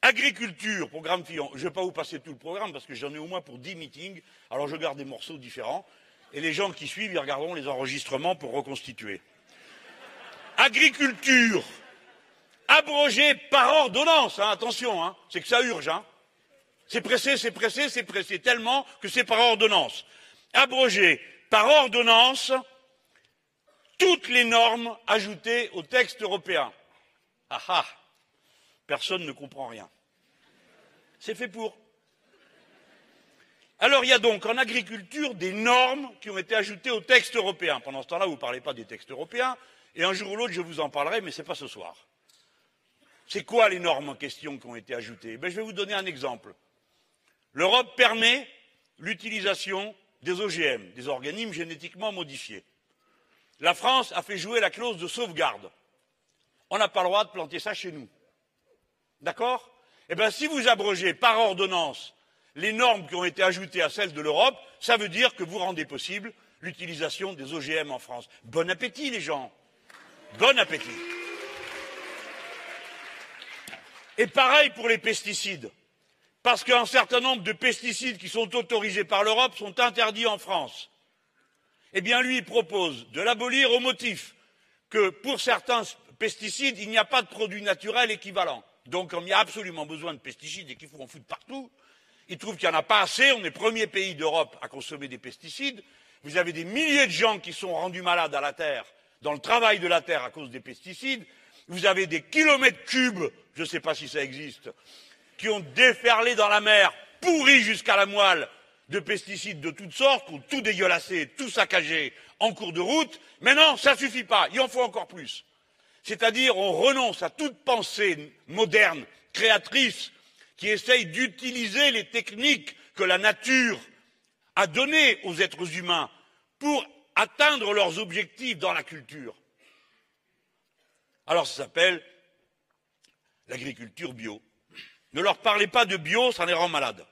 Agriculture, programme Fillon. Je ne vais pas vous passer tout le programme parce que j'en ai au moins pour dix meetings. Alors je garde des morceaux différents. Et les gens qui suivent, ils regarderont les enregistrements pour reconstituer. Agriculture. Abrogé par ordonnance. Hein, attention, hein, c'est que ça urge. Hein. C'est pressé, c'est pressé, c'est pressé tellement que c'est par ordonnance. Abroger par ordonnance toutes les normes ajoutées au texte européen. Ah ah Personne ne comprend rien. C'est fait pour. Alors il y a donc en agriculture des normes qui ont été ajoutées au texte européen. Pendant ce temps-là, vous ne parlez pas des textes européens, et un jour ou l'autre, je vous en parlerai, mais ce n'est pas ce soir. C'est quoi les normes en question qui ont été ajoutées? Ben, Je vais vous donner un exemple. L'Europe permet l'utilisation des OGM, des organismes génétiquement modifiés. La France a fait jouer la clause de sauvegarde. On n'a pas le droit de planter ça chez nous. D'accord? Eh bien, si vous abrogez par ordonnance les normes qui ont été ajoutées à celles de l'Europe, ça veut dire que vous rendez possible l'utilisation des OGM en France. Bon appétit, les gens. Bon appétit. Et pareil pour les pesticides parce qu'un certain nombre de pesticides qui sont autorisés par l'Europe sont interdits en France. Eh bien, lui, il propose de l'abolir au motif que pour certains pesticides, il n'y a pas de produit naturel équivalent. Donc, comme il y a absolument besoin de pesticides et qu'il faut en foutre partout, il trouve qu'il n'y en a pas assez. On est le premier pays d'Europe à consommer des pesticides. Vous avez des milliers de gens qui sont rendus malades à la terre, dans le travail de la terre à cause des pesticides. Vous avez des kilomètres cubes, je ne sais pas si ça existe, qui ont déferlé dans la mer, pourris jusqu'à la moelle, de pesticides de toutes sortes, qui ont tout dégueulassé, tout saccagé en cours de route. Mais non, ça ne suffit pas, il en faut encore plus. C'est-à-dire, on renonce à toute pensée moderne, créatrice, qui essaye d'utiliser les techniques que la nature a données aux êtres humains pour atteindre leurs objectifs dans la culture. Alors ça s'appelle l'agriculture bio. Ne leur parlez pas de bio, ça les rend malades.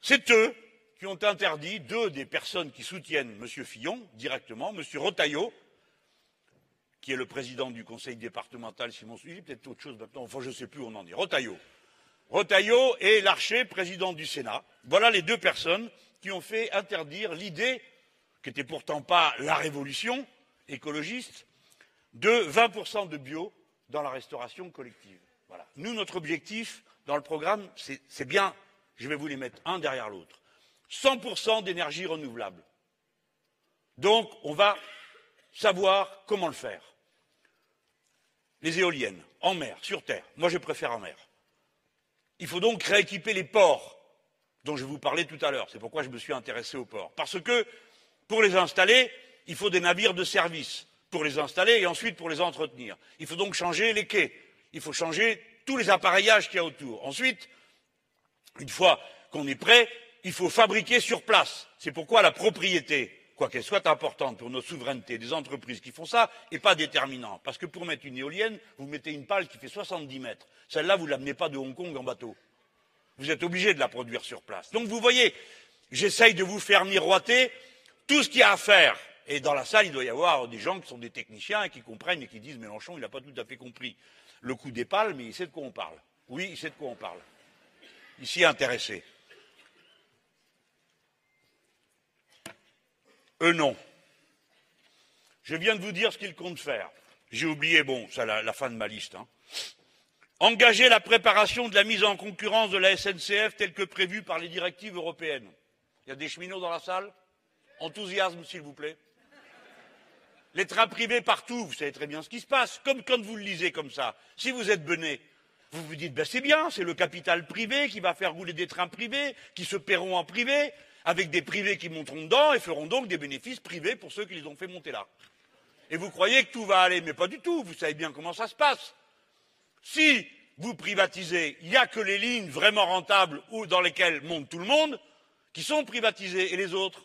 C'est eux qui ont interdit, deux des personnes qui soutiennent M. Fillon directement, M. Rotaillot, qui est le président du conseil départemental, si mon suivi, peut-être autre chose maintenant, enfin je ne sais plus où on en est, Rotaillot. Rotaillot et Larcher, président du Sénat. Voilà les deux personnes qui ont fait interdire l'idée, qui n'était pourtant pas la révolution écologiste, de 20% de bio dans la restauration collective. Nous, notre objectif dans le programme, c'est bien, je vais vous les mettre un derrière l'autre, 100% d'énergie renouvelable. Donc, on va savoir comment le faire. Les éoliennes, en mer, sur terre. Moi, je préfère en mer. Il faut donc rééquiper les ports dont je vous parlais tout à l'heure. C'est pourquoi je me suis intéressé aux ports. Parce que pour les installer, il faut des navires de service pour les installer et ensuite pour les entretenir. Il faut donc changer les quais. Il faut changer tous les appareillages qu'il y a autour. Ensuite, une fois qu'on est prêt, il faut fabriquer sur place. C'est pourquoi la propriété, quoi qu'elle soit importante pour notre souveraineté, des entreprises qui font ça, n'est pas déterminante. Parce que pour mettre une éolienne, vous mettez une pale qui fait 70 mètres. Celle-là, vous ne l'amenez pas de Hong Kong en bateau. Vous êtes obligé de la produire sur place. Donc vous voyez, j'essaye de vous faire miroiter tout ce qu'il y a à faire. Et dans la salle, il doit y avoir des gens qui sont des techniciens et qui comprennent et qui disent Mélenchon, il n'a pas tout à fait compris le coup des pales, mais il sait de quoi on parle. Oui, il sait de quoi on parle. Il s'y est intéressé. Eux, non. Je viens de vous dire ce qu'ils comptent faire. J'ai oublié, bon, c'est la, la, fin de ma liste. Hein. Engager la préparation de la mise en concurrence de la SNCF telle que prévue par les directives européennes. Il y a des cheminots dans la salle? Enthousiasme, s'il vous plaît. Les trains privés partout, vous savez très bien ce qui se passe, comme quand vous le lisez comme ça. Si vous êtes bené, vous vous dites, ben c'est bien, c'est le capital privé qui va faire rouler des trains privés, qui se paieront en privé, avec des privés qui monteront dedans et feront donc des bénéfices privés pour ceux qui les ont fait monter là. Et vous croyez que tout va aller, mais pas du tout, vous savez bien comment ça se passe. Si vous privatisez, il n'y a que les lignes vraiment rentables ou dans lesquelles monte tout le monde qui sont privatisées et les autres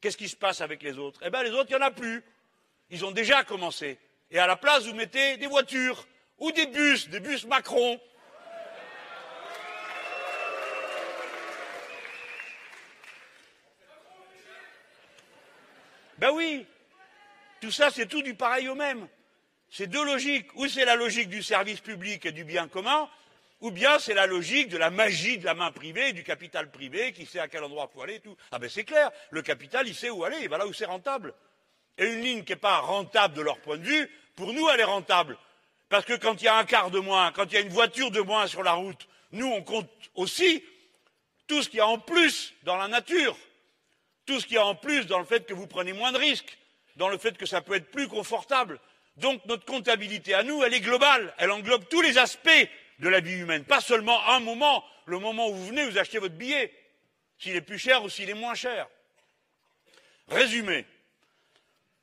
Qu'est-ce qui se passe avec les autres? Eh bien, les autres, il n'y en a plus. Ils ont déjà commencé. Et à la place, vous mettez des voitures ou des bus, des bus Macron. Ben oui, tout ça, c'est tout du pareil au même. C'est deux logiques. Ou c'est la logique du service public et du bien commun, ou bien c'est la logique de la magie de la main privée, du capital privé qui sait à quel endroit il faut aller et tout. Ah ben c'est clair, le capital il sait où aller, il va là où c'est rentable. Et une ligne qui n'est pas rentable de leur point de vue, pour nous elle est rentable. Parce que quand il y a un quart de moins, quand il y a une voiture de moins sur la route, nous on compte aussi tout ce qu'il y a en plus dans la nature, tout ce qu'il y a en plus dans le fait que vous prenez moins de risques, dans le fait que ça peut être plus confortable. Donc notre comptabilité à nous, elle est globale, elle englobe tous les aspects de la vie humaine. Pas seulement un moment, le moment où vous venez, vous achetez votre billet, s'il est plus cher ou s'il est moins cher. Résumé,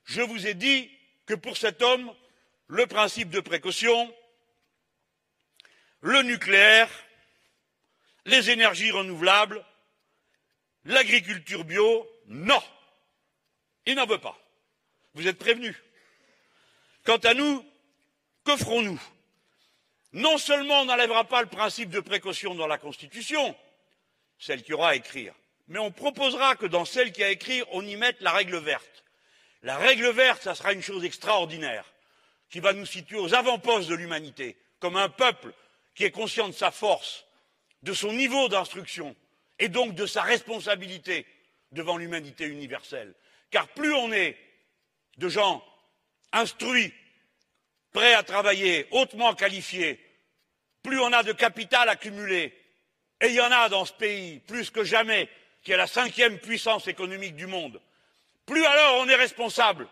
je vous ai dit que pour cet homme, le principe de précaution, le nucléaire, les énergies renouvelables, l'agriculture bio, non. Il n'en veut pas. Vous êtes prévenus. Quant à nous, que ferons-nous? Non seulement on n'enlèvera pas le principe de précaution dans la Constitution, celle qui aura à écrire, mais on proposera que dans celle qui a à écrire, on y mette la règle verte. La règle verte, ça sera une chose extraordinaire, qui va nous situer aux avant-postes de l'humanité, comme un peuple qui est conscient de sa force, de son niveau d'instruction, et donc de sa responsabilité devant l'humanité universelle. Car plus on est de gens instruits, prêts à travailler, hautement qualifiés, plus on a de capital accumulé, et il y en a dans ce pays plus que jamais, qui est la cinquième puissance économique du monde, plus alors on est responsable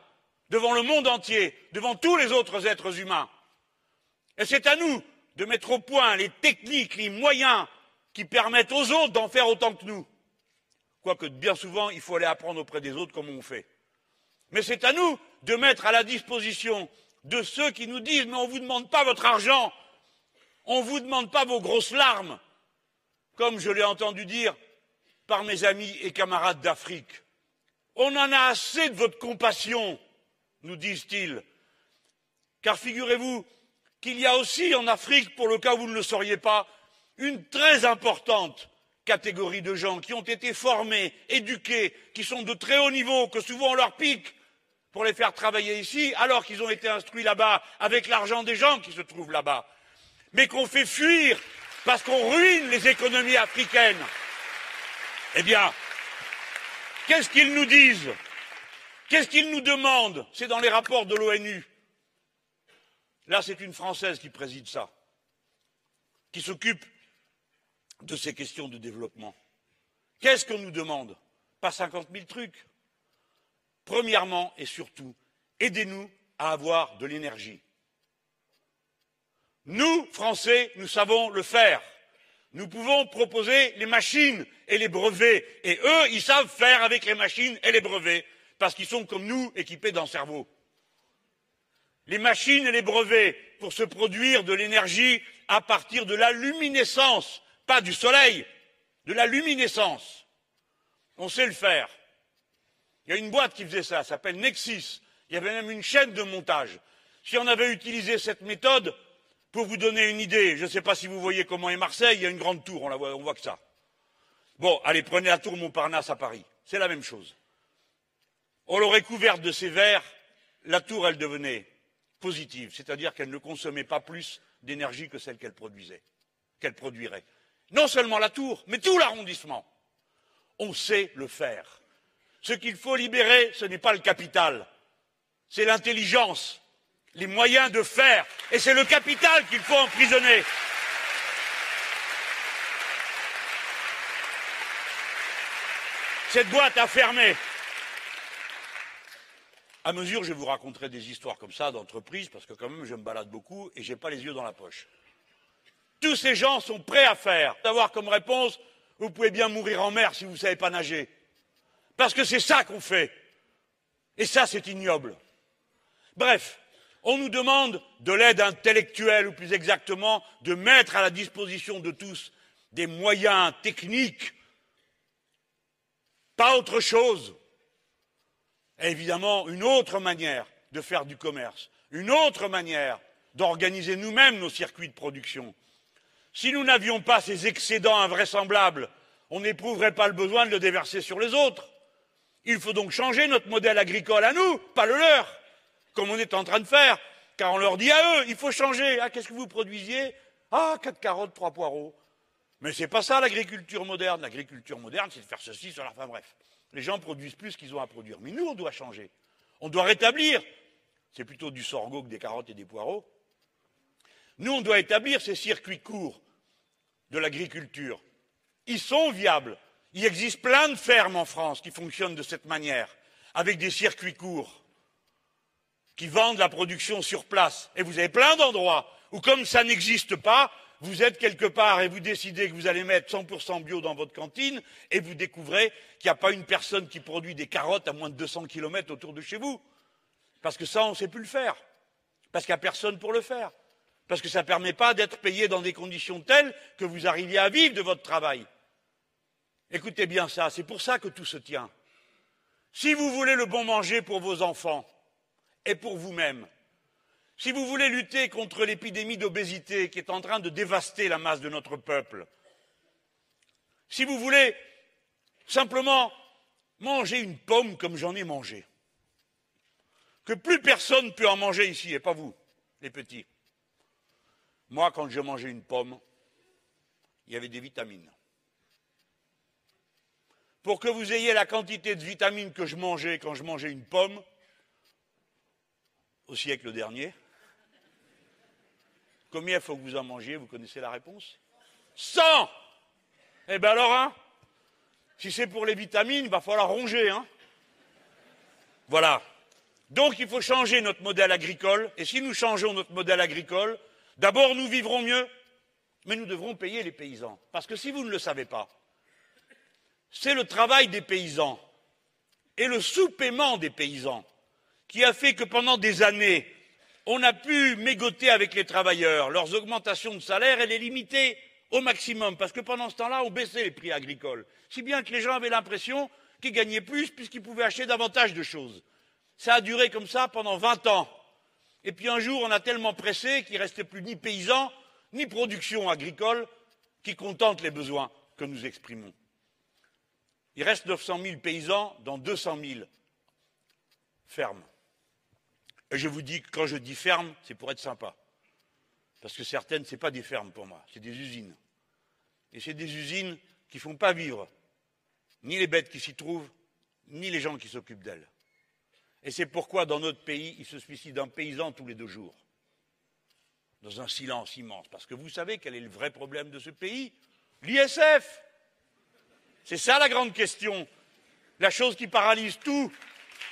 devant le monde entier, devant tous les autres êtres humains. Et c'est à nous de mettre au point les techniques, les moyens qui permettent aux autres d'en faire autant que nous. quoique bien souvent, il faut aller apprendre auprès des autres comment on fait. Mais c'est à nous de mettre à la disposition de ceux qui nous disent mais on ne vous demande pas votre argent, on ne vous demande pas vos grosses larmes, comme je l'ai entendu dire par mes amis et camarades d'Afrique. On en a assez de votre compassion, nous disent-ils. Car figurez-vous qu'il y a aussi en Afrique, pour le cas où vous ne le sauriez pas, une très importante catégorie de gens qui ont été formés, éduqués, qui sont de très haut niveau, que souvent on leur pique pour les faire travailler ici, alors qu'ils ont été instruits là-bas avec l'argent des gens qui se trouvent là-bas, mais qu'on fait fuir parce qu'on ruine les économies africaines. Eh bien, qu'est-ce qu'ils nous disent? Qu'est-ce qu'ils nous demandent? C'est dans les rapports de l'ONU. Là, c'est une Française qui préside ça, qui s'occupe de ces questions de développement. Qu'est-ce qu'on nous demande? Pas cinquante mille trucs. Premièrement et surtout, aidez-nous à avoir de l'énergie. Nous, Français, nous savons le faire. Nous pouvons proposer les machines et les brevets, et eux, ils savent faire avec les machines et les brevets, parce qu'ils sont comme nous, équipés d'un cerveau. Les machines et les brevets pour se produire de l'énergie à partir de la luminescence, pas du soleil, de la luminescence. On sait le faire. Il y a une boîte qui faisait ça, ça s'appelle Nexis. Il y avait même une chaîne de montage. Si on avait utilisé cette méthode, pour vous donner une idée, je ne sais pas si vous voyez comment est Marseille, il y a une grande tour, on la voit, voit que ça. Bon, allez, prenez la tour Montparnasse à Paris. C'est la même chose. On l'aurait couverte de ces verres, la tour, elle devenait positive, c'est-à-dire qu'elle ne consommait pas plus d'énergie que celle qu'elle produisait, qu'elle produirait. Non seulement la tour, mais tout l'arrondissement. On sait le faire. Ce qu'il faut libérer, ce n'est pas le capital, c'est l'intelligence, les moyens de faire, et c'est le capital qu'il faut emprisonner. Cette boîte a fermé. À mesure, je vous raconterai des histoires comme ça d'entreprises, parce que quand même, je me balade beaucoup et je n'ai pas les yeux dans la poche. Tous ces gens sont prêts à faire, d'avoir comme réponse, vous pouvez bien mourir en mer si vous ne savez pas nager. Parce que c'est ça qu'on fait. Et ça, c'est ignoble. Bref, on nous demande de l'aide intellectuelle, ou plus exactement, de mettre à la disposition de tous des moyens techniques, pas autre chose. Et évidemment, une autre manière de faire du commerce, une autre manière d'organiser nous-mêmes nos circuits de production. Si nous n'avions pas ces excédents invraisemblables, on n'éprouverait pas le besoin de le déverser sur les autres. Il faut donc changer notre modèle agricole à nous, pas le leur, comme on est en train de faire, car on leur dit à eux, il faut changer. Ah, qu'est-ce que vous produisiez? Ah, quatre carottes, trois poireaux. Mais c'est pas ça l'agriculture moderne. L'agriculture moderne, c'est de faire ceci, cela, enfin bref. Les gens produisent plus qu'ils ont à produire. Mais nous, on doit changer. On doit rétablir. C'est plutôt du sorgho que des carottes et des poireaux. Nous, on doit établir ces circuits courts de l'agriculture. Ils sont viables. Il existe plein de fermes en France qui fonctionnent de cette manière, avec des circuits courts, qui vendent la production sur place. Et vous avez plein d'endroits où, comme ça n'existe pas, vous êtes quelque part et vous décidez que vous allez mettre 100% bio dans votre cantine et vous découvrez qu'il n'y a pas une personne qui produit des carottes à moins de 200 kilomètres autour de chez vous. Parce que ça, on ne sait plus le faire. Parce qu'il n'y a personne pour le faire. Parce que ça ne permet pas d'être payé dans des conditions telles que vous arriviez à vivre de votre travail. Écoutez bien ça, c'est pour ça que tout se tient. Si vous voulez le bon manger pour vos enfants et pour vous-même, si vous voulez lutter contre l'épidémie d'obésité qui est en train de dévaster la masse de notre peuple, si vous voulez simplement manger une pomme comme j'en ai mangé, que plus personne ne peut en manger ici, et pas vous, les petits. Moi, quand je mangeais une pomme, il y avait des vitamines pour que vous ayez la quantité de vitamines que je mangeais quand je mangeais une pomme au siècle dernier. Combien il faut que vous en mangiez Vous connaissez la réponse? 100 Eh bien alors, hein, si c'est pour les vitamines, il va falloir ronger. Hein voilà. Donc il faut changer notre modèle agricole. Et si nous changeons notre modèle agricole, d'abord nous vivrons mieux, mais nous devrons payer les paysans. Parce que si vous ne le savez pas, c'est le travail des paysans et le sous-paiement des paysans qui a fait que pendant des années, on a pu mégoter avec les travailleurs. Leurs augmentations de salaire, elle est limitée au maximum, parce que pendant ce temps-là, on baissait les prix agricoles. Si bien que les gens avaient l'impression qu'ils gagnaient plus puisqu'ils pouvaient acheter davantage de choses. Ça a duré comme ça pendant 20 ans. Et puis un jour, on a tellement pressé qu'il ne restait plus ni paysans, ni production agricole qui contente les besoins que nous exprimons. Il reste 900 000 paysans dans 200 000 fermes. Et je vous dis que quand je dis ferme, c'est pour être sympa. Parce que certaines, ce n'est pas des fermes pour moi, c'est des usines. Et c'est des usines qui ne font pas vivre ni les bêtes qui s'y trouvent, ni les gens qui s'occupent d'elles. Et c'est pourquoi dans notre pays, il se suicide un paysan tous les deux jours, dans un silence immense. Parce que vous savez quel est le vrai problème de ce pays? L'ISF C'est ça la grande question. La chose qui paralyse tout,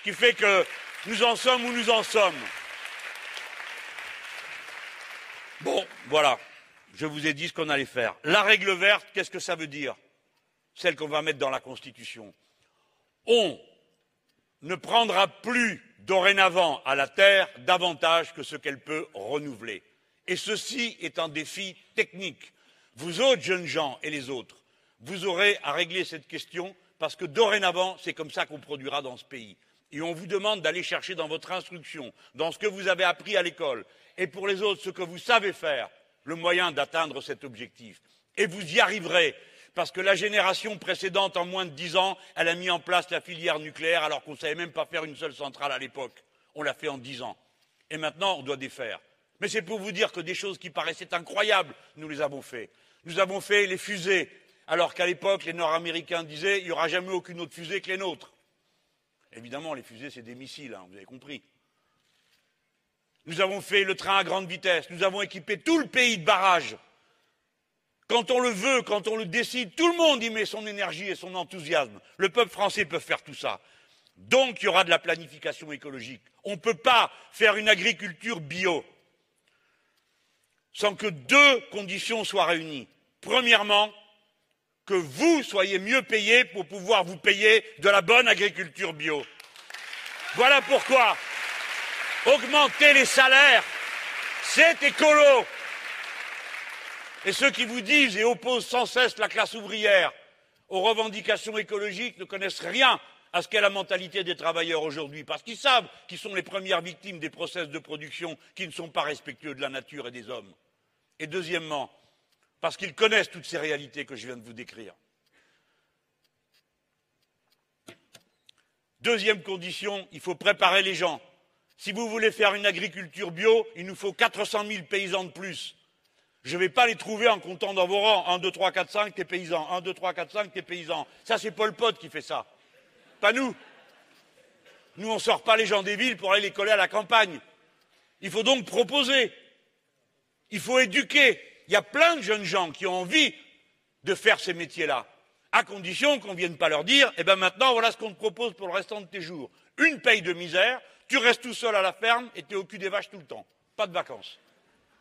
qui fait que nous en sommes où nous en sommes. Bon, voilà, je vous ai dit ce qu'on allait faire. La règle verte, qu'est-ce que ça veut dire? Celle qu'on va mettre dans la Constitution. On ne prendra plus dorénavant à la Terre davantage que ce qu'elle peut renouveler. Et ceci est un défi technique. Vous autres jeunes gens et les autres, vous aurez à régler cette question parce que dorénavant, c'est comme ça qu'on produira dans ce pays. Et on vous demande d'aller chercher dans votre instruction, dans ce que vous avez appris à l'école, et pour les autres, ce que vous savez faire, le moyen d'atteindre cet objectif. Et vous y arriverez parce que la génération précédente, en moins de dix ans, elle a mis en place la filière nucléaire alors qu'on ne savait même pas faire une seule centrale à l'époque. On l'a fait en dix ans. Et maintenant, on doit défaire. Mais c'est pour vous dire que des choses qui paraissaient incroyables, nous les avons fait. Nous avons fait les fusées, alors qu'à l'époque, les Nord-Américains disaient il n'y aura jamais aucune autre fusée que les nôtres. Évidemment, les fusées, c'est des missiles, hein, vous avez compris. Nous avons fait le train à grande vitesse, nous avons équipé tout le pays de barrages quand on le veut, quand on le décide, tout le monde y met son énergie et son enthousiasme. Le peuple français peut faire tout ça. Donc il y aura de la planification écologique. On ne peut pas faire une agriculture bio sans que deux conditions soient réunies. Premièrement, que vous soyez mieux payés pour pouvoir vous payer de la bonne agriculture bio. Voilà pourquoi augmenter les salaires, c'est écolo. Et ceux qui vous disent et opposent sans cesse la classe ouvrière aux revendications écologiques ne connaissent rien à ce qu'est la mentalité des travailleurs aujourd'hui, parce qu'ils savent qu'ils sont les premières victimes des process de production qui ne sont pas respectueux de la nature et des hommes. Et deuxièmement, parce qu'ils connaissent toutes ces réalités que je viens de vous décrire. Deuxième condition, il faut préparer les gens. Si vous voulez faire une agriculture bio, il nous faut 400 000 paysans de plus. Je ne vais pas les trouver en comptant dans vos rangs. 1, 2, 3, 4, 5, t'es paysan. 1, 2, 3, 4, 5, t'es paysan. Ça, c'est Paul Pot qui fait ça. Pas nous. Nous, on ne sort pas les gens des villes pour aller les coller à la campagne. Il faut donc proposer. Il faut éduquer. Il y a plein de jeunes gens qui ont envie de faire ces métiers-là, à condition qu'on ne vienne pas leur dire Eh bien maintenant, voilà ce qu'on te propose pour le restant de tes jours. Une paye de misère, tu restes tout seul à la ferme et tu es au cul des vaches tout le temps. Pas de vacances.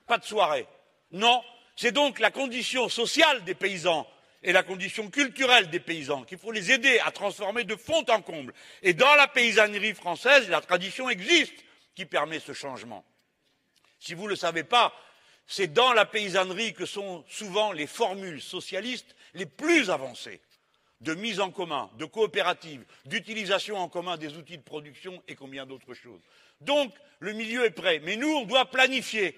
Pas de soirée. Non, c'est donc la condition sociale des paysans et la condition culturelle des paysans qu'il faut les aider à transformer de fond en comble. Et dans la paysannerie française, la tradition existe qui permet ce changement. Si vous ne le savez pas, c'est dans la paysannerie que sont souvent les formules socialistes les plus avancées de mise en commun, de coopérative, d'utilisation en commun des outils de production et combien d'autres choses. Donc, le milieu est prêt. Mais nous, on doit planifier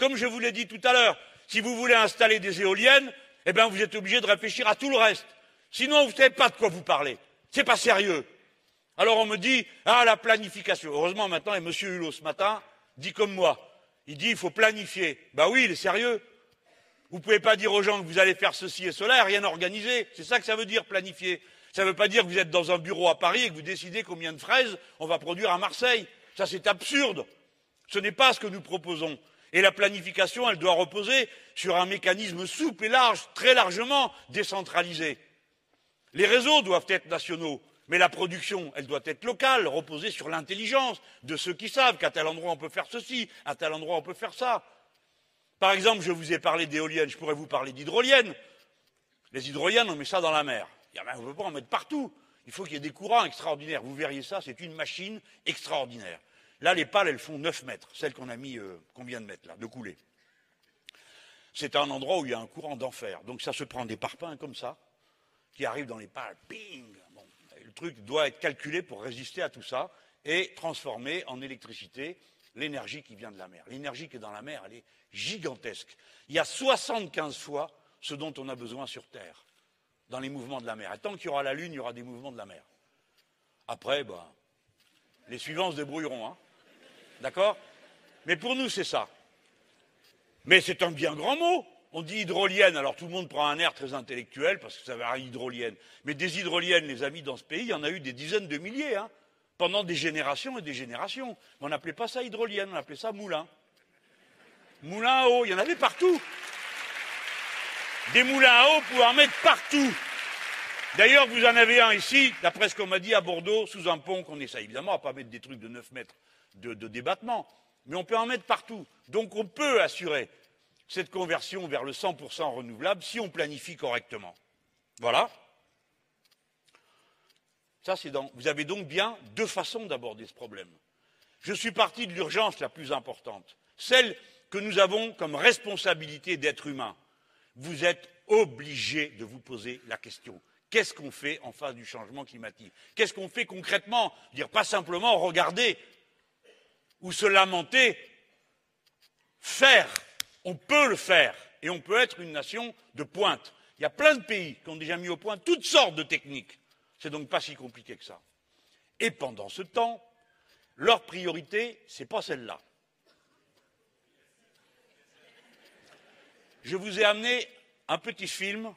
comme je vous l'ai dit tout à l'heure, si vous voulez installer des éoliennes, eh bien, vous êtes obligé de réfléchir à tout le reste. Sinon, vous ne savez pas de quoi vous parlez. Ce n'est pas sérieux. Alors on me dit, ah, la planification. Heureusement maintenant, et M. Hulot ce matin dit comme moi. Il dit, il faut planifier. Ben oui, il est sérieux. Vous ne pouvez pas dire aux gens que vous allez faire ceci et cela et rien organiser. C'est ça que ça veut dire planifier. Ça ne veut pas dire que vous êtes dans un bureau à Paris et que vous décidez combien de fraises on va produire à Marseille. Ça, c'est absurde. Ce n'est pas ce que nous proposons. Et la planification, elle doit reposer sur un mécanisme souple et large, très largement décentralisé. Les réseaux doivent être nationaux, mais la production, elle doit être locale, reposer sur l'intelligence de ceux qui savent qu'à tel endroit on peut faire ceci, à tel endroit on peut faire ça. Par exemple, je vous ai parlé d'éoliennes, je pourrais vous parler d'hydroliennes. Les hydroliennes, on met ça dans la mer. on ne peut pas en mettre partout. Il faut qu'il y ait des courants extraordinaires. Vous verriez ça, c'est une machine extraordinaire. Là, les pales, elles font 9 mètres, celles qu'on a mis, euh, combien de mètres là, de coulée. C'est un endroit où il y a un courant d'enfer. Donc ça se prend des parpaings comme ça, qui arrivent dans les pales, ping Le truc doit être calculé pour résister à tout ça et transformer en électricité l'énergie qui vient de la mer. L'énergie qui est dans la mer, elle est gigantesque. Il y a 75 fois ce dont on a besoin sur Terre, dans les mouvements de la mer. Et tant qu'il y aura la Lune, il y aura des mouvements de la mer. Après, ben, les suivants se débrouilleront. Hein. D'accord? Mais pour nous, c'est ça. Mais c'est un bien grand mot. On dit hydrolienne, alors tout le monde prend un air très intellectuel parce que ça va dire hydrolienne. Mais des hydroliennes, les amis, dans ce pays, il y en a eu des dizaines de milliers, hein, pendant des générations et des générations. on n'appelait pas ça hydrolienne, on appelait ça moulin. Moulin à eau, il y en avait partout. Des moulins à eau pour en mettre partout. D'ailleurs, vous en avez un ici, d'après ce qu'on m'a dit à Bordeaux, sous un pont qu'on essaie évidemment à pas mettre des trucs de 9 mètres de, débattement, mais on peut en mettre partout. Donc on peut assurer cette conversion vers le 100% renouvelable si on planifie correctement. Voilà. Ça, c'est. Vous avez donc bien deux façons d'aborder ce problème. Je suis parti de l'urgence la plus importante, celle que nous avons comme responsabilité d'être humain. Vous êtes obligé de vous poser la question qu'est-ce qu'on fait en face du changement climatique? Qu'est-ce qu'on fait concrètement? Dire pas simplement regarder ou se lamenter, faire. On peut le faire et on peut être une nation de pointe. Il y a plein de pays qui ont déjà mis au point toutes sortes de techniques. C'est donc pas si compliqué que ça. Et pendant ce temps, leur priorité, ce n'est pas celle-là. Je vous ai amené un petit film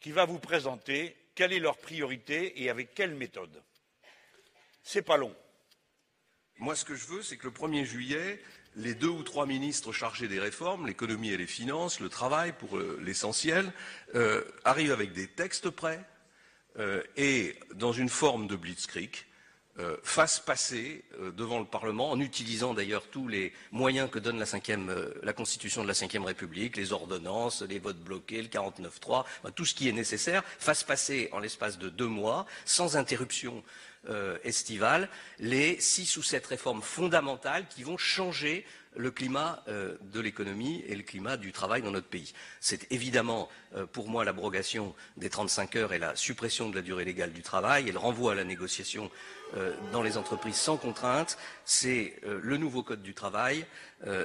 qui va vous présenter quelle est leur priorité et avec quelle méthode. C'est pas long. Moi, ce que je veux, c'est que le 1er juillet, les deux ou trois ministres chargés des réformes, l'économie et les finances, le travail pour euh, l'essentiel, euh, arrivent avec des textes prêts euh, et dans une forme de blitzkrieg, euh, fasse passer devant le Parlement, en utilisant d'ailleurs tous les moyens que donne la, euh, la Constitution de la Ve République, les ordonnances, les votes bloqués, le 49-3, tout ce qui est nécessaire, fasse passer en l'espace de deux mois, sans interruption estivale, les six ou sept réformes fondamentales qui vont changer le climat euh, de l'économie et le climat du travail dans notre pays. C'est évidemment euh, pour moi l'abrogation des 35 heures et la suppression de la durée légale du travail et le renvoi à la négociation euh, dans les entreprises sans contrainte. C'est le nouveau code du travail,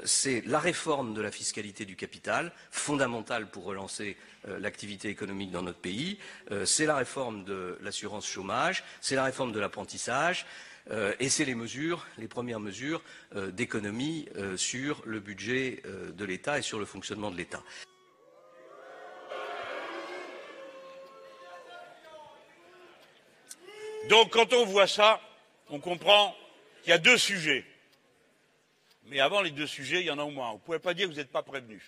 c'est la réforme de la fiscalité du capital, fondamentale pour relancer l'activité économique dans notre pays, c'est la réforme de l'assurance chômage, c'est la réforme de l'apprentissage. Euh, et c'est les mesures, les premières mesures euh, d'économie euh, sur le budget de l'État et sur le fonctionnement de l'État. Donc quand on voit ça, on comprend qu'il y a deux sujets. Mais avant les deux sujets, il y en a au moins. Vous ne pouvez pas dire que vous n'êtes pas prévenus.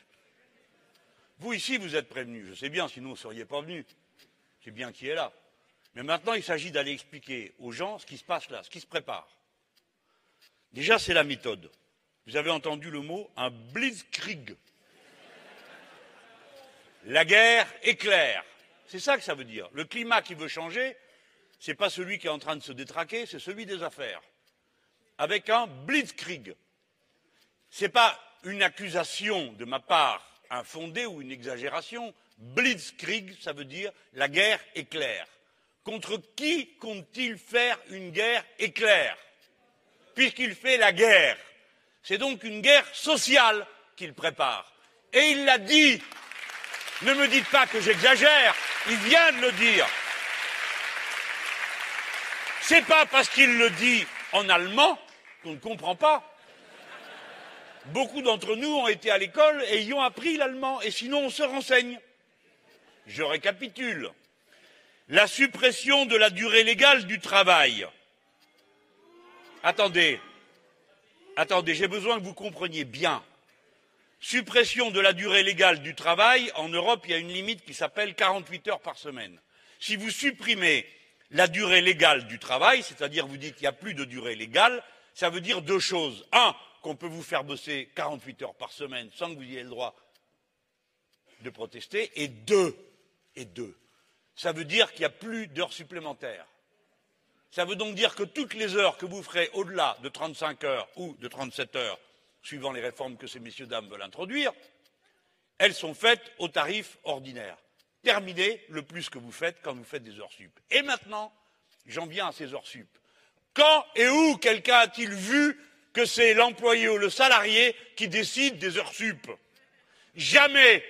Vous ici, vous êtes prévenus. Je sais bien, sinon vous ne seriez pas venus. C'est bien qui est là. Mais maintenant, il s'agit d'aller expliquer aux gens ce qui se passe là, ce qui se prépare. Déjà, c'est la méthode. Vous avez entendu le mot un blitzkrieg. La guerre éclair. C'est ça que ça veut dire. Le climat qui veut changer, ce n'est pas celui qui est en train de se détraquer, c'est celui des affaires. Avec un blitzkrieg. Ce n'est pas une accusation de ma part infondée ou une exagération. Blitzkrieg, ça veut dire la guerre éclair. Contre qui compte-t-il faire une guerre éclair Puisqu'il fait la guerre? C'est donc une guerre sociale qu'il prépare. Et il l'a dit. Ne me dites pas que j'exagère. Il vient de le dire. C'est pas parce qu'il le dit en allemand qu'on ne comprend pas. Beaucoup d'entre nous ont été à l'école et y ont appris l'allemand, et sinon on se renseigne. Je récapitule la suppression de la durée légale du travail. Attendez, attendez, j'ai besoin que vous compreniez bien. Suppression de la durée légale du travail, en Europe, il y a une limite qui s'appelle 48 heures par semaine. Si vous supprimez la durée légale du travail, c'est-à-dire vous dites qu'il n'y a plus de durée légale, ça veut dire deux choses. Un, qu'on peut vous faire bosser 48 heures par semaine sans que vous ayez le droit de protester, et deux, et deux, ça veut dire qu'il n'y a plus d'heures supplémentaires. Ça veut donc dire que toutes les heures que vous ferez au-delà de 35 heures ou de 37 heures, suivant les réformes que ces messieurs dames veulent introduire, elles sont faites au tarif ordinaire. Terminez le plus que vous faites quand vous faites des heures sup. Et maintenant, j'en viens à ces heures sup. Quand et où quelqu'un a-t-il vu que c'est l'employé ou le salarié qui décide des heures sup? Jamais.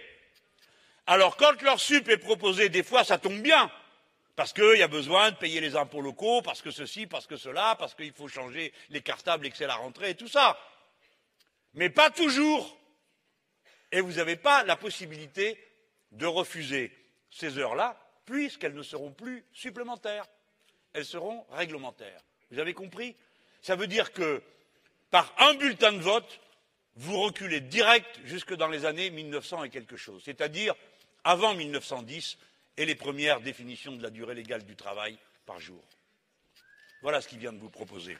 Alors quand l'heure sup est proposée, des fois ça tombe bien, parce qu'il y a besoin de payer les impôts locaux, parce que ceci, parce que cela, parce qu'il faut changer les cartables et que c'est la rentrée et tout ça. Mais pas toujours. Et vous n'avez pas la possibilité de refuser ces heures-là, puisqu'elles ne seront plus supplémentaires. Elles seront réglementaires. Vous avez compris? Ça veut dire que par un bulletin de vote, vous reculez direct jusque dans les années 1900 et quelque chose, c'est-à-dire avant 1910 et les premières définitions de la durée légale du travail par jour. Voilà ce qu'il vient de vous proposer.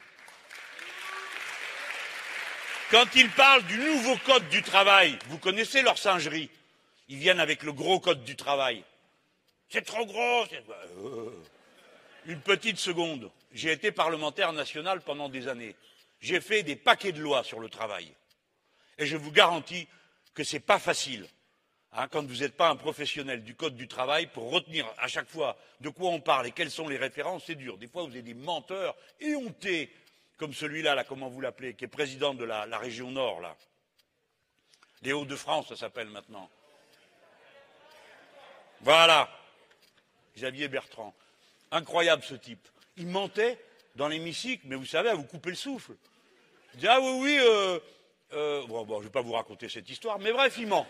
Quand ils parlent du nouveau code du travail, vous connaissez leur singerie. Ils viennent avec le gros code du travail. C'est trop gros. Une petite seconde. J'ai été parlementaire national pendant des années. J'ai fait des paquets de lois sur le travail. Et je vous garantis que ce n'est pas facile quand vous n'êtes pas un professionnel du code du travail, pour retenir à chaque fois de quoi on parle et quelles sont les références, c'est dur. Des fois, vous avez des menteurs éhontés, comme celui-là, là, comment vous l'appelez, qui est président de la, la région Nord, là. Les Hauts-de-France, ça s'appelle maintenant. Voilà. Xavier Bertrand. Incroyable ce type. Il mentait dans l'hémicycle, mais vous savez, à vous couper le souffle. Il dit Ah oui, oui, euh, euh, bon, bon, je ne vais pas vous raconter cette histoire, mais bref, il ment.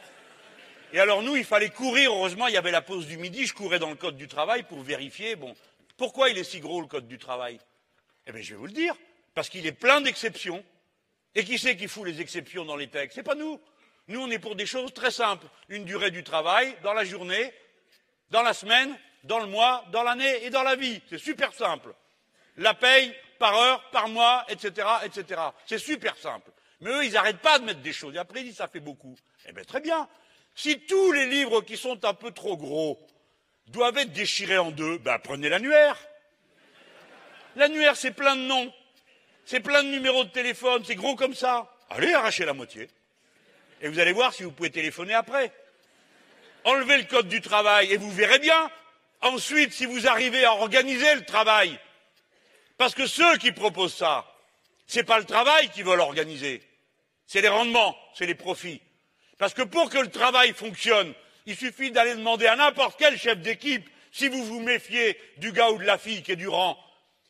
Et alors nous, il fallait courir. Heureusement, il y avait la pause du midi. Je courais dans le code du travail pour vérifier. Bon, pourquoi il est si gros le code du travail? Eh bien, je vais vous le dire. Parce qu'il est plein d'exceptions. Et qui c'est qui fout les exceptions dans les textes? C'est pas nous. Nous, on est pour des choses très simples. Une durée du travail dans la journée, dans la semaine, dans le mois, dans l'année et dans la vie. C'est super simple. La paye par heure, par mois, etc., etc. C'est super simple. Mais eux, ils n'arrêtent pas de mettre des choses. Et après, ils disent ça fait beaucoup. Eh bien, très bien. Si tous les livres qui sont un peu trop gros doivent être déchirés en deux, ben prenez l'annuaire. L'annuaire, c'est plein de noms, c'est plein de numéros de téléphone, c'est gros comme ça. Allez, arrachez la moitié. Et vous allez voir si vous pouvez téléphoner après. Enlevez le code du travail et vous verrez bien. Ensuite, si vous arrivez à organiser le travail, parce que ceux qui proposent ça, ce n'est pas le travail qu'ils veulent organiser, c'est les rendements, c'est les profits. Parce que pour que le travail fonctionne, il suffit d'aller demander à n'importe quel chef d'équipe si vous vous méfiez du gars ou de la fille qui est du rang.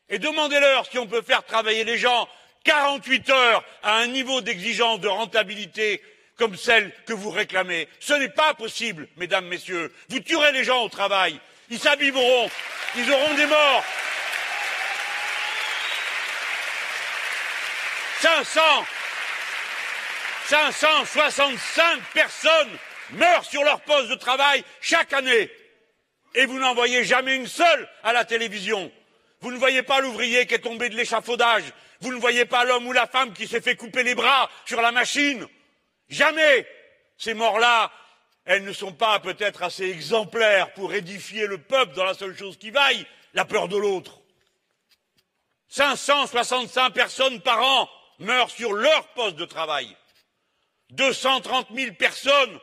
Et demandez-leur si on peut faire travailler les gens 48 heures à un niveau d'exigence de rentabilité comme celle que vous réclamez. Ce n'est pas possible, mesdames, messieurs. Vous tuerez les gens au travail. Ils s'abîmeront. Ils auront des morts. 500 565 personnes meurent sur leur poste de travail chaque année. Et vous n'en voyez jamais une seule à la télévision. Vous ne voyez pas l'ouvrier qui est tombé de l'échafaudage. Vous ne voyez pas l'homme ou la femme qui s'est fait couper les bras sur la machine. Jamais. Ces morts-là, elles ne sont pas peut-être assez exemplaires pour édifier le peuple dans la seule chose qui vaille, la peur de l'autre. 565 personnes par an meurent sur leur poste de travail. 230 000 personnes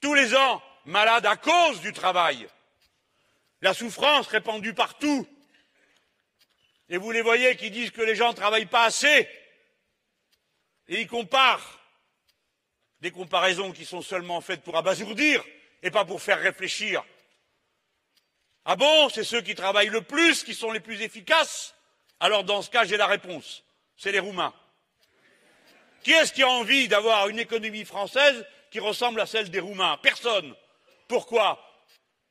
tous les ans malades à cause du travail. La souffrance répandue partout. Et vous les voyez qui disent que les gens ne travaillent pas assez. Et ils comparent des comparaisons qui sont seulement faites pour abasourdir et pas pour faire réfléchir. Ah bon, c'est ceux qui travaillent le plus qui sont les plus efficaces? Alors dans ce cas, j'ai la réponse. C'est les Roumains. Qui est-ce qui a envie d'avoir une économie française qui ressemble à celle des Roumains? Personne. Pourquoi?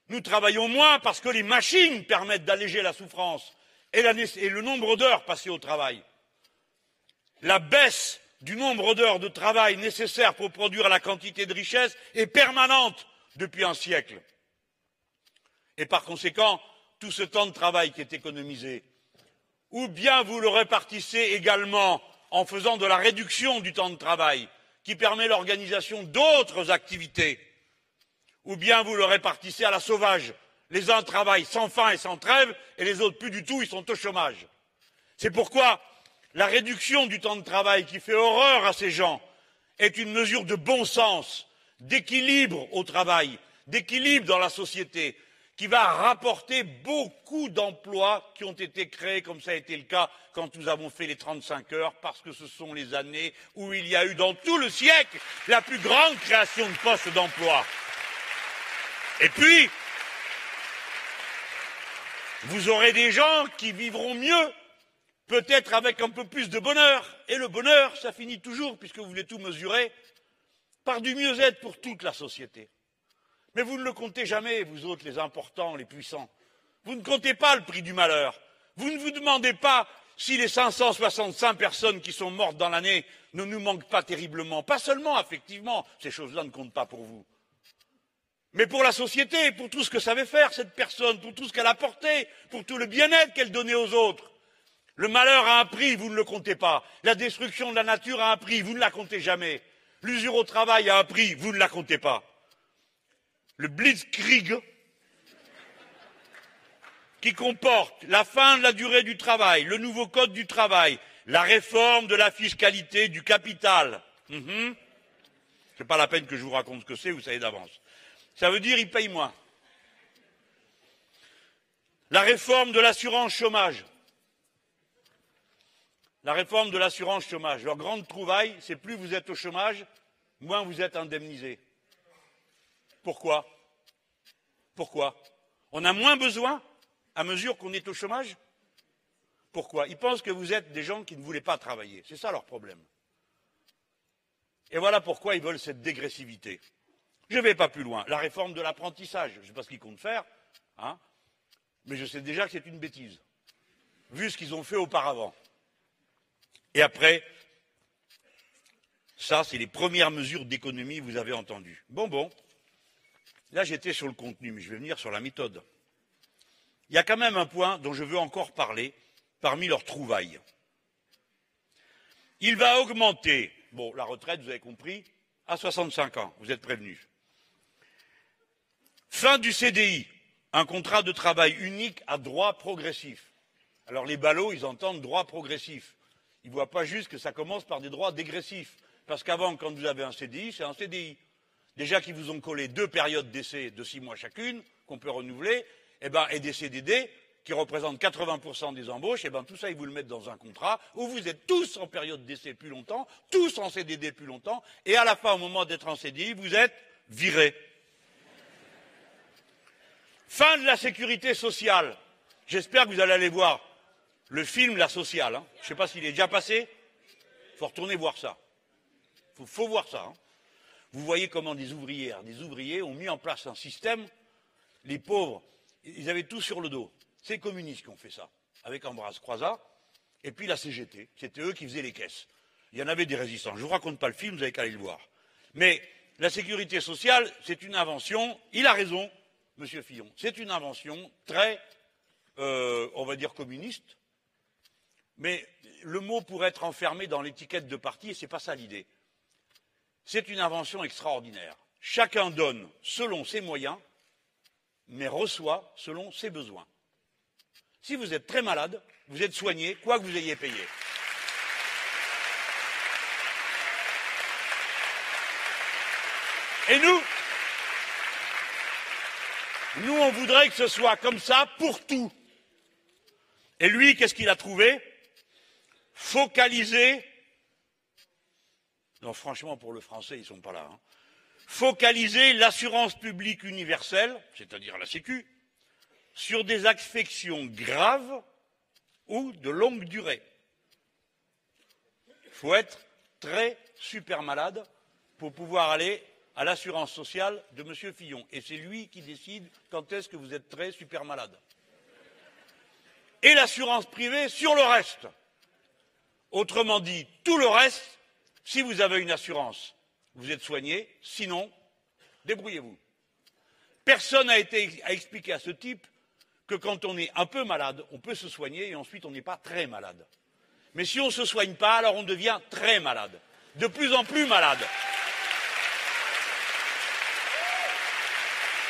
Nous travaillons moins parce que les machines permettent d'alléger la souffrance et, le nombre d'heures passées au travail. La baisse du nombre d'heures de travail nécessaires pour produire la quantité de richesse est permanente depuis un siècle. Et par conséquent, tout ce temps de travail qui est économisé, ou bien vous le répartissez également en faisant de la réduction du temps de travail qui permet l'organisation d'autres activités, ou bien vous le répartissez à la sauvage, Les uns travaillent sans fin et sans trêve, et les autres plus du tout, ils sont au chômage. C'est pourquoi la réduction du temps de travail qui fait horreur à ces gens est une mesure de bon sens, d'équilibre au travail, d'équilibre dans la société, qui va rapporter beaucoup d'emplois qui ont été créés, comme ça a été le cas quand nous avons fait les 35 heures, parce que ce sont les années où il y a eu dans tout le siècle la plus grande création de postes d'emploi. Et puis, vous aurez des gens qui vivront mieux, peut-être avec un peu plus de bonheur. Et le bonheur, ça finit toujours, puisque vous voulez tout mesurer, par du mieux-être pour toute la société. Mais vous ne le comptez jamais, vous autres, les importants, les puissants. Vous ne comptez pas le prix du malheur. Vous ne vous demandez pas si les 565 personnes qui sont mortes dans l'année ne nous manquent pas terriblement. Pas seulement, effectivement, ces choses-là ne comptent pas pour vous. Mais pour la société, pour tout ce que savait faire cette personne, pour tout ce qu'elle apportait, pour tout le bien-être qu'elle donnait aux autres. Le malheur a un prix, vous ne le comptez pas. La destruction de la nature a un prix, vous ne la comptez jamais. L'usure au travail a un prix, vous ne la comptez pas le blitzkrieg qui comporte la fin de la durée du travail, le nouveau code du travail, la réforme de la fiscalité du capital. Mm Ce n'est pas la peine que je vous raconte ce que c'est, vous savez d'avance. Ça veut dire qu'ils payent moins. La réforme de l'assurance chômage. La réforme de l'assurance chômage. Leur grande trouvaille, c'est plus vous êtes au chômage, moins vous êtes indemnisé. Pourquoi Pourquoi On a moins besoin à mesure qu'on est au chômage Pourquoi Ils pensent que vous êtes des gens qui ne voulaient pas travailler. C'est ça leur problème. Et voilà pourquoi ils veulent cette dégressivité. Je ne vais pas plus loin. La réforme de l'apprentissage, je ne sais pas ce qu'ils comptent faire, hein, mais je sais déjà que c'est une bêtise, vu ce qu'ils ont fait auparavant. Et après, ça, c'est les premières mesures d'économie vous avez entendues. Bon, bon, Là, j'étais sur le contenu, mais je vais venir sur la méthode. Il y a quand même un point dont je veux encore parler parmi leurs trouvailles. Il va augmenter, bon, la retraite, vous avez compris, à 65 ans, vous êtes prévenus. Fin du CDI, un contrat de travail unique à droit progressif. Alors les ballots, ils entendent droit progressif. Ils ne voient pas juste que ça commence par des droits dégressifs. Parce qu'avant, quand vous avez un CDI, c'est un CDI déjà qu'ils vous ont collé deux périodes d'essai de six mois chacune, qu'on peut renouveler, et, eh ben, et des CDD qui représentent 80% des embauches, et eh ben, tout ça, ils vous le mettent dans un contrat où vous êtes tous en période d'essai plus longtemps, tous en CDD plus longtemps, et à la fin, au moment d'être en CDI, vous êtes virés. Fin de la sécurité sociale. J'espère que vous allez aller voir le film La Sociale. Hein. Je ne sais pas s'il est déjà passé. Il faut retourner voir ça. Il faut, voir ça. Hein. Vous voyez comment des ouvrières, des ouvriers ont mis en place un système. Les pauvres, ils avaient tout sur le dos. C'est les communistes qui ont fait ça, avec Ambroise Croizat, et puis la CGT. C'était eux qui faisaient les caisses. Il y en avait des résistants. Je ne vous raconte pas le film, vous avez qu'à aller le voir. Mais la sécurité sociale, c'est une invention. Il a raison, Monsieur Fillon. C'est une invention très, euh, on va dire, communiste. Mais le mot pourrait être enfermé dans l'étiquette de parti, et ce n'est pas ça l'idée. C'est une invention extraordinaire. Chacun donne selon ses moyens, mais reçoit selon ses besoins. Si vous êtes très malade, vous êtes soigné, quoi que vous ayez payé. Et nous, nous, on voudrait que ce soit comme ça pour tout. Et lui, qu'est-ce qu'il a trouvé? Focaliser non, franchement, pour le français, ils ne sont pas là. Hein. Focaliser l'assurance publique universelle, c'est-à-dire la Sécu, sur des affections graves ou de longue durée. Il faut être très super malade pour pouvoir aller à l'assurance sociale de M. Fillon. Et c'est lui qui décide quand est-ce que vous êtes très super malade. Et l'assurance privée sur le reste. Autrement dit, tout le reste, si vous avez une assurance, vous êtes soigné, sinon, débrouillez-vous. Personne n'a été à expliquer à ce type que quand on est un peu malade, on peut se soigner et ensuite on n'est pas très malade. Mais si on ne se soigne pas, alors on devient très malade, de plus en plus malade.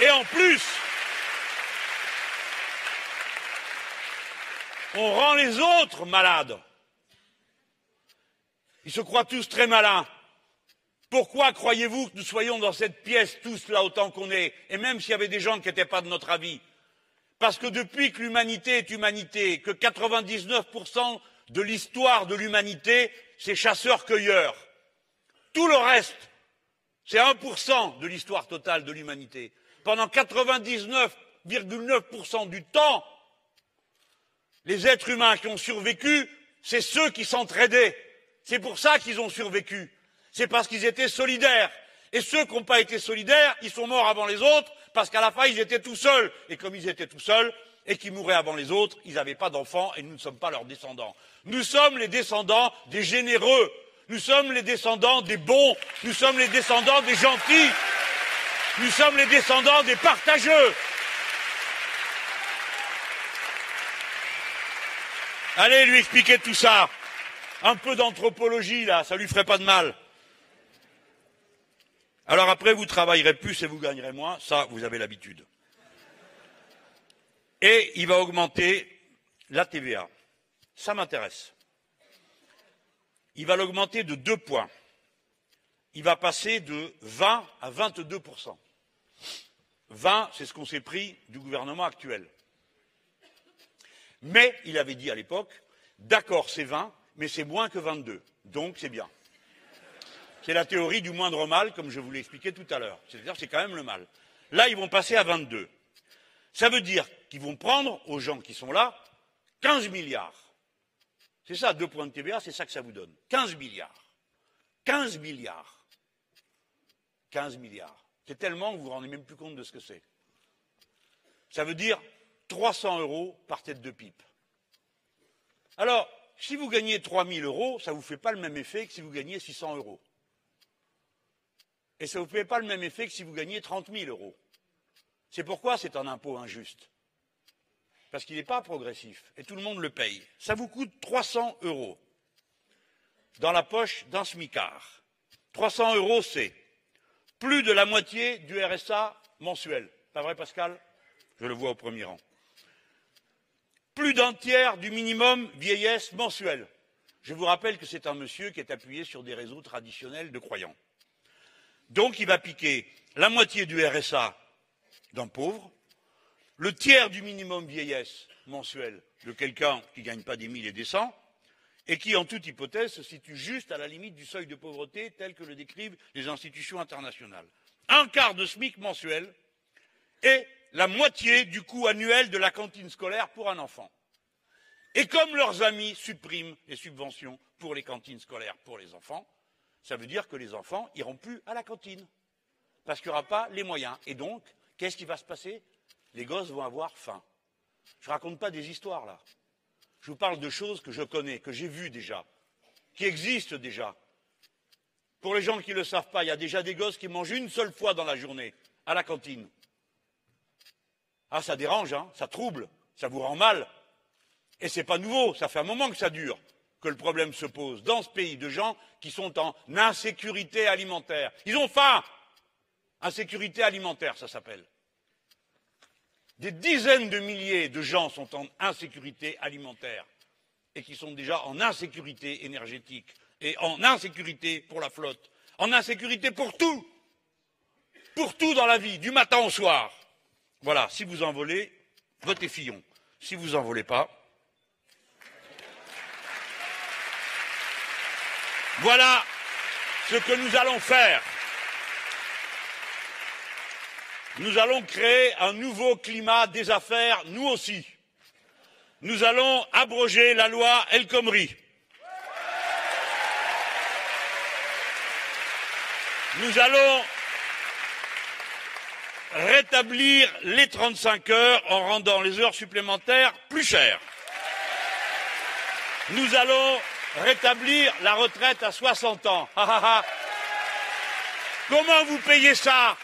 Et en plus, on rend les autres malades. Ils se croient tous très malins. Pourquoi croyez-vous que nous soyons dans cette pièce tous là autant qu'on est, et même s'il y avait des gens qui n'étaient pas de notre avis? Parce que depuis que l'humanité est humanité, que 99% de l'histoire de l'humanité, c'est chasseurs-cueilleurs. Tout le reste, c'est 1% de l'histoire totale de l'humanité. Pendant 99,9% du temps, les êtres humains qui ont survécu, c'est ceux qui s'entraidaient. C'est pour ça qu'ils ont survécu c'est parce qu'ils étaient solidaires. Et ceux qui n'ont pas été solidaires, ils sont morts avant les autres, parce qu'à la fin, ils étaient tout seuls. Et comme ils étaient tout seuls, et qu'ils mouraient avant les autres, ils n'avaient pas d'enfants, et nous ne sommes pas leurs descendants. Nous sommes les descendants des généreux, nous sommes les descendants des bons, nous sommes les descendants des gentils, nous sommes les descendants des partageux. Allez lui expliquer tout ça. Un peu d'anthropologie, là, ça lui ferait pas de mal. Alors après, vous travaillerez plus et vous gagnerez moins, ça, vous avez l'habitude. Et il va augmenter la TVA. Ça m'intéresse. Il va l'augmenter de deux points. Il va passer de 20 à 22 20, c'est ce qu'on s'est pris du gouvernement actuel. Mais il avait dit à l'époque, d'accord, c'est 20, mais c'est moins que 22, donc c'est bien. C'est la théorie du moindre mal, comme je vous l'ai expliqué tout à l'heure. C'est-à-dire c'est quand même le mal. Là, ils vont passer à 22. Ça veut dire qu'ils vont prendre aux gens qui sont là 15 milliards. C'est ça, deux points de TVA, c'est ça que ça vous donne. 15 milliards. 15 milliards. 15 milliards. C'est tellement que vous ne vous rendez même plus compte de ce que c'est. Ça veut dire 300 euros par tête de pipe. Alors, si vous gagnez 3 000 euros, ça ne vous fait pas le même effet que si vous gagnez 600 euros. Et ça ne vous fait pas le même effet que si vous gagnez 30 000 euros. C'est pourquoi c'est un impôt injuste. Parce qu'il n'est pas progressif et tout le monde le paye. Ça vous coûte 300 euros dans la poche d'un smicard. 300 euros, c'est plus de la moitié du RSA mensuel. Pas vrai, Pascal? Je le vois au premier rang. Plus d'un tiers du minimum vieillesse mensuel. Je vous rappelle que c'est un monsieur qui est appuyé sur des réseaux traditionnels de croyants. Donc il va piquer la moitié du RSA d'un pauvre, le tiers du minimum vieillesse mensuel de quelqu'un qui ne gagne pas des mille et des cents, et qui, en toute hypothèse, se situe juste à la limite du seuil de pauvreté tel que le décrivent les institutions internationales. Un quart de SMIC mensuel et la moitié du coût annuel de la cantine scolaire pour un enfant. Et comme leurs amis suppriment les subventions pour les cantines scolaires pour les enfants, ça veut dire que les enfants iront plus à la cantine parce qu'il n'y aura pas les moyens. Et donc, qu'est-ce qui va se passer? Les gosses vont avoir faim. Je ne raconte pas des histoires là. Je vous parle de choses que je connais, que j'ai vues déjà, qui existent déjà. Pour les gens qui ne le savent pas, il y a déjà des gosses qui mangent une seule fois dans la journée à la cantine. Ah, ça dérange, hein, ça trouble, ça vous rend mal. Et c'est pas nouveau, ça fait un moment que ça dure que le problème se pose dans ce pays de gens qui sont en insécurité alimentaire. Ils ont faim. Insécurité alimentaire, ça s'appelle. Des dizaines de milliers de gens sont en insécurité alimentaire et qui sont déjà en insécurité énergétique et en insécurité pour la flotte, en insécurité pour tout, pour tout dans la vie, du matin au soir. Voilà, si vous en volez, votez Fillon. Si vous en volez pas, Voilà ce que nous allons faire. Nous allons créer un nouveau climat des affaires, nous aussi. Nous allons abroger la loi El Khomri. Nous allons rétablir les 35 heures en rendant les heures supplémentaires plus chères. Nous allons rétablir la retraite à 60 ans. Comment vous payez ça,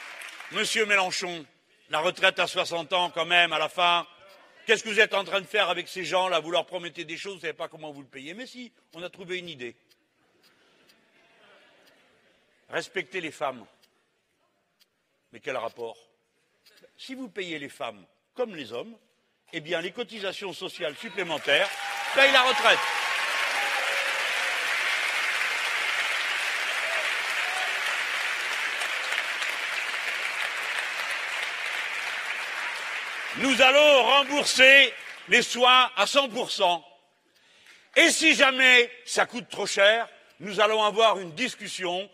monsieur Mélenchon? La retraite à 60 ans, quand même, à la fin. Qu'est-ce que vous êtes en train de faire avec ces gens-là? Vous leur promettez des choses, vous ne savez pas comment vous le payez. Mais si, on a trouvé une idée. Respectez les femmes. Mais quel rapport? Si vous payez les femmes comme les hommes, eh bien, les cotisations sociales supplémentaires payent la retraite. Nous allons rembourser les soins à 100%. Et si jamais ça coûte trop cher, nous allons avoir une discussion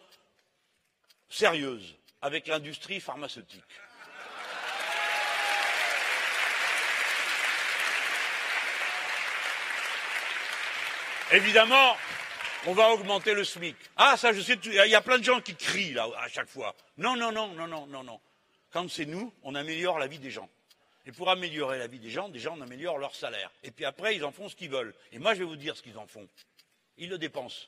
sérieuse avec l'industrie pharmaceutique. Évidemment, on va augmenter le SMIC. Ah, ça, je sais, il y a plein de gens qui crient là à chaque fois. Non, non, non, non, non, non, non. Quand c'est nous, on améliore la vie des gens. Et pour améliorer la vie des gens, déjà, on améliore leur salaire. Et puis après, ils en font ce qu'ils veulent. Et moi, je vais vous dire ce qu'ils en font. Ils le dépensent.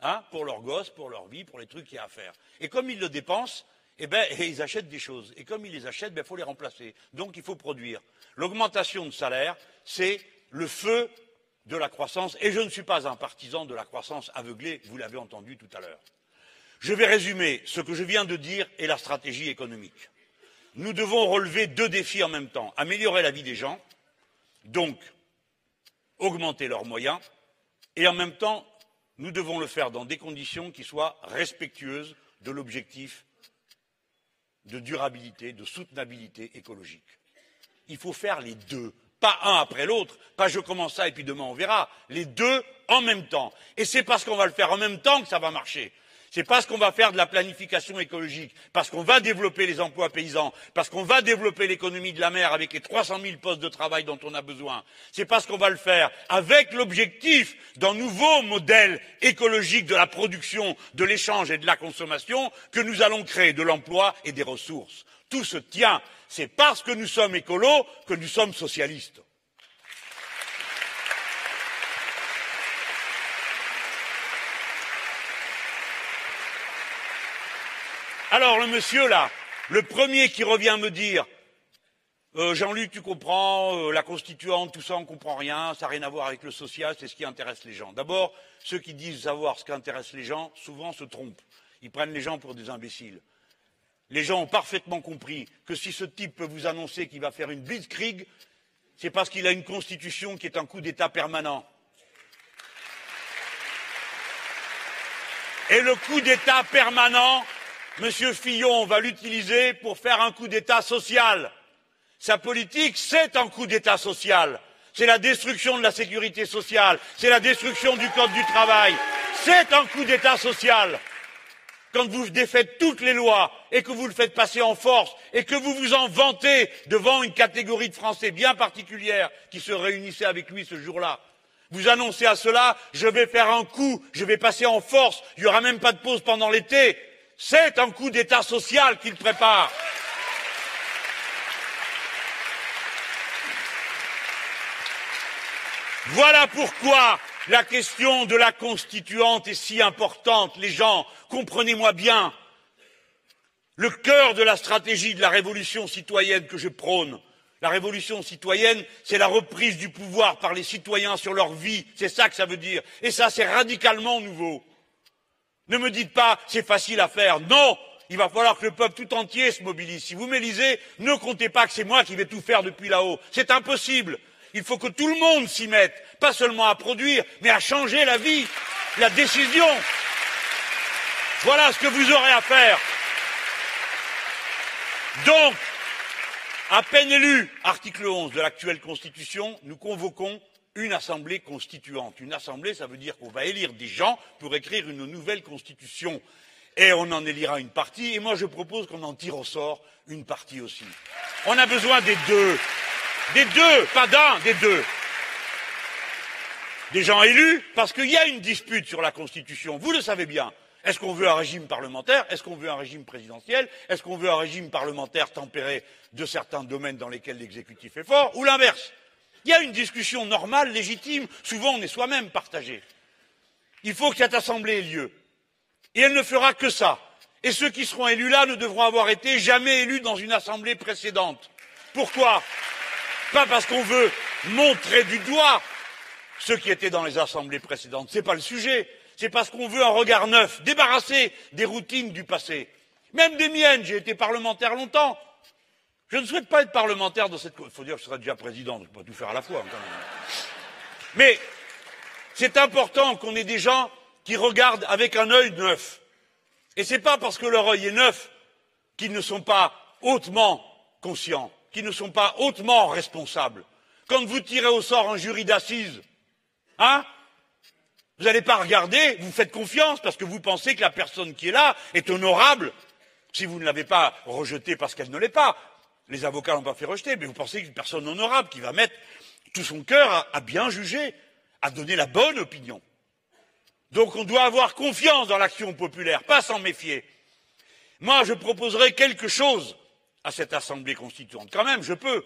Hein pour leurs gosses, pour leur vie, pour les trucs qu'il y a à faire. Et comme ils le dépensent, eh ben, ils achètent des choses. Et comme ils les achètent, il ben, faut les remplacer. Donc, il faut produire. L'augmentation de salaire, c'est le feu de la croissance. Et je ne suis pas un partisan de la croissance aveuglée, vous l'avez entendu tout à l'heure. Je vais résumer ce que je viens de dire et la stratégie économique nous devons relever deux défis en même temps améliorer la vie des gens, donc augmenter leurs moyens, et en même temps, nous devons le faire dans des conditions qui soient respectueuses de l'objectif de durabilité, de soutenabilité écologique. Il faut faire les deux, pas un après l'autre, pas je commence ça et puis demain on verra, les deux en même temps. Et c'est parce qu'on va le faire en même temps que ça va marcher. C'est parce qu'on va faire de la planification écologique, parce qu'on va développer les emplois paysans, parce qu'on va développer l'économie de la mer avec les 300 000 postes de travail dont on a besoin. C'est parce qu'on va le faire avec l'objectif d'un nouveau modèle écologique de la production, de l'échange et de la consommation que nous allons créer de l'emploi et des ressources. Tout se tient. C'est parce que nous sommes écolos que nous sommes socialistes. Alors le monsieur là, le premier qui revient me dire euh, Jean-Luc, tu comprends, euh, la constituante, tout ça, on ne comprend rien, ça n'a rien à voir avec le social, c'est ce qui intéresse les gens. D'abord, ceux qui disent savoir ce qui intéresse les gens, souvent se trompent. Ils prennent les gens pour des imbéciles. Les gens ont parfaitement compris que si ce type peut vous annoncer qu'il va faire une blitzkrieg, c'est parce qu'il a une constitution qui est un coup d'État permanent. Et le coup d'État permanent, Monsieur Fillon va l'utiliser pour faire un coup d'État social. Sa politique, c'est un coup d'État social. C'est la destruction de la sécurité sociale, c'est la destruction du code du travail, c'est un coup d'État social. Quand vous défaites toutes les lois et que vous le faites passer en force et que vous vous en vantez devant une catégorie de Français bien particulière qui se réunissait avec lui ce jour-là, vous annoncez à cela, je vais faire un coup, je vais passer en force, il n'y aura même pas de pause pendant l'été, c'est un coup d'État social qu'il prépare. Voilà pourquoi la question de la constituante est si importante. Les gens, comprenez-moi bien, le cœur de la stratégie de la révolution citoyenne que je prône, la révolution citoyenne, c'est la reprise du pouvoir par les citoyens sur leur vie, c'est ça que ça veut dire. Et ça, c'est radicalement nouveau. Ne me dites pas c'est facile à faire. Non, il va falloir que le peuple tout entier se mobilise. Si vous m'élisez, ne comptez pas que c'est moi qui vais tout faire depuis là-haut. C'est impossible. Il faut que tout le monde s'y mette, pas seulement à produire, mais à changer la vie, la décision. Voilà ce que vous aurez à faire. Donc, à peine élu, article 11 de l'actuelle Constitution, nous convoquons une assemblée constituante. Une assemblée, ça veut dire qu'on va élire des gens pour écrire une nouvelle constitution. Et on en élira une partie, et moi je propose qu'on en tire au sort une partie aussi. On a besoin des deux. Des deux, pas d'un, des deux. Des gens élus, parce qu'il y a une dispute sur la Constitution, vous le savez bien. Est-ce qu'on veut un régime parlementaire? Est-ce qu'on veut un régime présidentiel? Est-ce qu'on veut un régime parlementaire tempéré de certains domaines dans lesquels l'exécutif est fort? Ou l'inverse? Il y a une discussion normale, légitime. Souvent, on est soi-même partagé. Il faut que cette assemblée ait lieu. Et elle ne fera que ça. Et ceux qui seront élus là ne devront avoir été jamais élus dans une assemblée précédente. Pourquoi? Pas parce qu'on veut montrer du doigt ceux qui étaient dans les assemblées précédentes. Ce n'est pas le sujet. C'est parce qu'on veut un regard neuf, débarrassé des routines du passé. Même des miennes, j'ai été parlementaire longtemps. Je ne souhaite pas être parlementaire dans cette. Il faut dire que je serai déjà président, je ne peux pas tout faire à la fois. Quand même. Mais c'est important qu'on ait des gens qui regardent avec un œil neuf. Et ce n'est pas parce que leur œil est neuf qu'ils ne sont pas hautement conscients, qu'ils ne sont pas hautement responsables. Quand vous tirez au sort un jury d'assises, hein Vous n'allez pas regarder, vous faites confiance parce que vous pensez que la personne qui est là est honorable, si vous ne l'avez pas rejetée parce qu'elle ne l'est pas. Les avocats l'ont pas fait rejeter, mais vous pensez que une personne honorable qui va mettre tout son cœur à bien juger, à donner la bonne opinion. Donc on doit avoir confiance dans l'action populaire, pas s'en méfier. Moi, je proposerai quelque chose à cette Assemblée constituante. Quand même, je peux.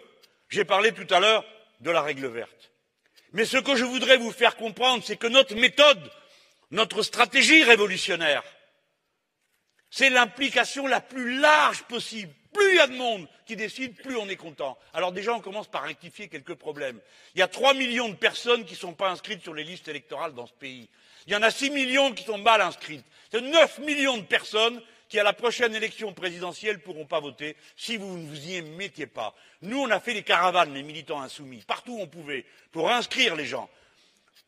J'ai parlé tout à l'heure de la règle verte. Mais ce que je voudrais vous faire comprendre, c'est que notre méthode, notre stratégie révolutionnaire, c'est l'implication la plus large possible. Plus il y a de monde qui décide, plus on est content. Alors déjà, on commence par rectifier quelques problèmes. Il y a trois millions de personnes qui ne sont pas inscrites sur les listes électorales dans ce pays. Il y en a six millions qui sont mal inscrites. C'est neuf millions de personnes qui, à la prochaine élection présidentielle, ne pourront pas voter si vous ne vous y mettiez pas. Nous, on a fait des caravanes, les militants insoumis, partout où on pouvait, pour inscrire les gens.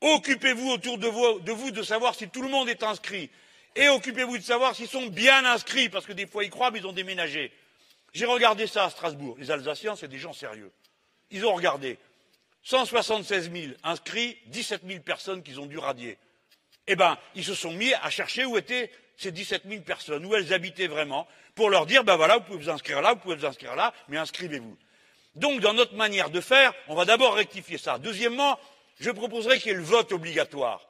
Occupez-vous autour de vous, de savoir si tout le monde est inscrit. Et occupez-vous de savoir s'ils sont bien inscrits, parce que des fois ils croient, mais ils ont déménagé. J'ai regardé ça à Strasbourg. Les Alsaciens, c'est des gens sérieux. Ils ont regardé. 176 000 inscrits, 17 000 personnes qu'ils ont dû radier eh bien, ils se sont mis à chercher où étaient ces dix sept 000 personnes, où elles habitaient vraiment, pour leur dire, ben voilà, vous pouvez vous inscrire là, vous pouvez vous inscrire là, mais inscrivez-vous. Donc, dans notre manière de faire, on va d'abord rectifier ça. Deuxièmement, je proposerai qu'il y ait le vote obligatoire.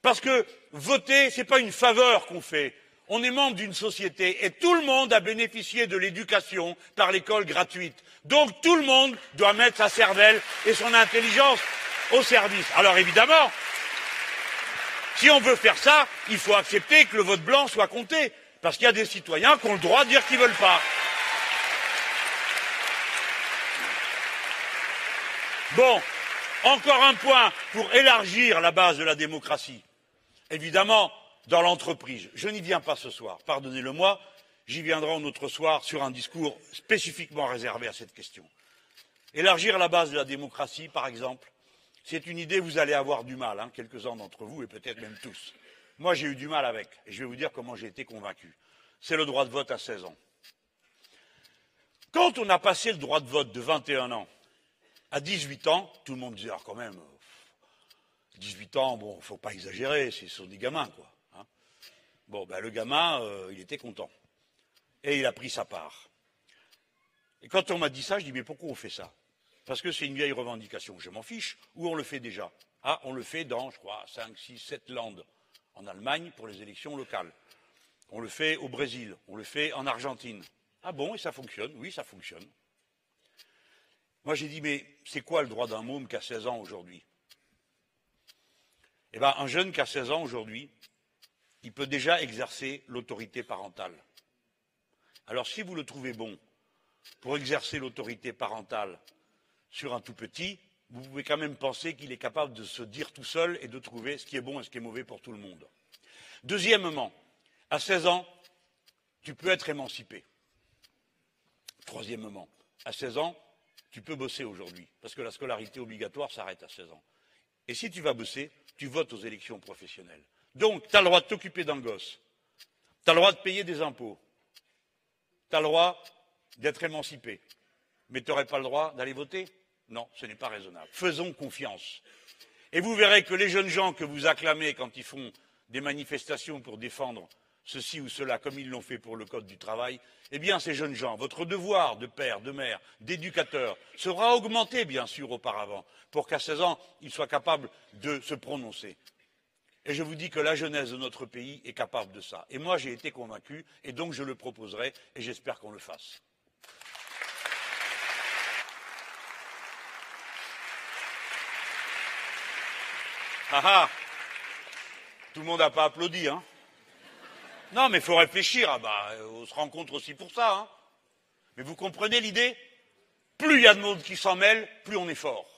Parce que voter, ce n'est pas une faveur qu'on fait. On est membre d'une société et tout le monde a bénéficié de l'éducation par l'école gratuite. Donc tout le monde doit mettre sa cervelle et son intelligence au service. Alors évidemment, si on veut faire ça, il faut accepter que le vote blanc soit compté, parce qu'il y a des citoyens qui ont le droit de dire qu'ils ne veulent pas. Bon, encore un point pour élargir la base de la démocratie. Évidemment, dans l'entreprise. Je n'y viens pas ce soir, pardonnez-le moi, j'y viendrai un autre soir sur un discours spécifiquement réservé à cette question. Élargir la base de la démocratie, par exemple, c'est une idée, vous allez avoir du mal, hein, quelques-uns d'entre vous, et peut-être même tous. Moi, j'ai eu du mal avec, et je vais vous dire comment j'ai été convaincu. C'est le droit de vote à 16 ans. Quand on a passé le droit de vote de 21 ans à 18 ans, tout le monde disait, ah, quand même, 18 ans, bon, faut pas exagérer, ce sont des gamins, quoi. Hein. Bon, ben, le gamin, euh, il était content. Et il a pris sa part. Et quand on m'a dit ça, je dis, mais pourquoi on fait ça? Parce que c'est une vieille revendication. Je m'en fiche. Où on le fait déjà Ah, on le fait dans, je crois, cinq, six, sept landes. En Allemagne pour les élections locales. On le fait au Brésil. On le fait en Argentine. Ah bon, et ça fonctionne? Oui, ça fonctionne. Moi, j'ai dit, mais c'est quoi le droit d'un môme qui a 16 ans aujourd'hui? Eh bien, un jeune qui a 16 ans aujourd'hui, il peut déjà exercer l'autorité parentale. Alors, si vous le trouvez bon pour exercer l'autorité parentale sur un tout petit, vous pouvez quand même penser qu'il est capable de se dire tout seul et de trouver ce qui est bon et ce qui est mauvais pour tout le monde. Deuxièmement, à 16 ans, tu peux être émancipé. Troisièmement, à 16 ans, tu peux bosser aujourd'hui, parce que la scolarité obligatoire s'arrête à 16 ans. Et si tu vas bosser, tu votes aux élections professionnelles. Donc, tu as le droit de t'occuper d'un gosse, tu as le droit de payer des impôts, tu as le droit d'être émancipé, mais tu n'aurais pas le droit d'aller voter non, ce n'est pas raisonnable. Faisons confiance. Et vous verrez que les jeunes gens que vous acclamez quand ils font des manifestations pour défendre ceci ou cela, comme ils l'ont fait pour le Code du travail, eh bien, ces jeunes gens, votre devoir de père, de mère, d'éducateur sera augmenté, bien sûr, auparavant, pour qu'à 16 ans, ils soient capables de se prononcer. Et je vous dis que la jeunesse de notre pays est capable de ça. Et moi, j'ai été convaincu, et donc je le proposerai, et j'espère qu'on le fasse. Ah ah Tout le monde n'a pas applaudi, hein Non, mais il faut réfléchir. Ah bah, on se rencontre aussi pour ça, hein Mais vous comprenez l'idée? Plus il y a de monde qui s'en mêle, plus on est fort.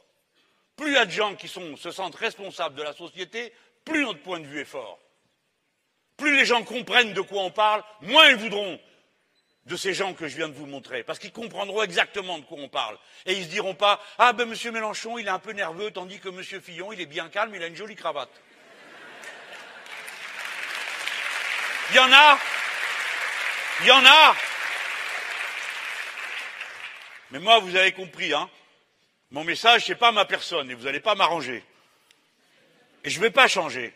Plus il y a de gens qui se sentent responsables de la société, plus notre point de vue est fort. Plus les gens comprennent de quoi on parle, moins ils voudront de ces gens que je viens de vous montrer, parce qu'ils comprendront exactement de quoi on parle. Et ils ne se diront pas Ah ben monsieur Mélenchon, il est un peu nerveux, tandis que monsieur Fillon, il est bien calme, il a une jolie cravate. Il y en a Il y en a Mais moi, vous avez compris, hein Mon message, ce n'est pas ma personne, et vous n'allez pas m'arranger. Et je ne vais pas changer.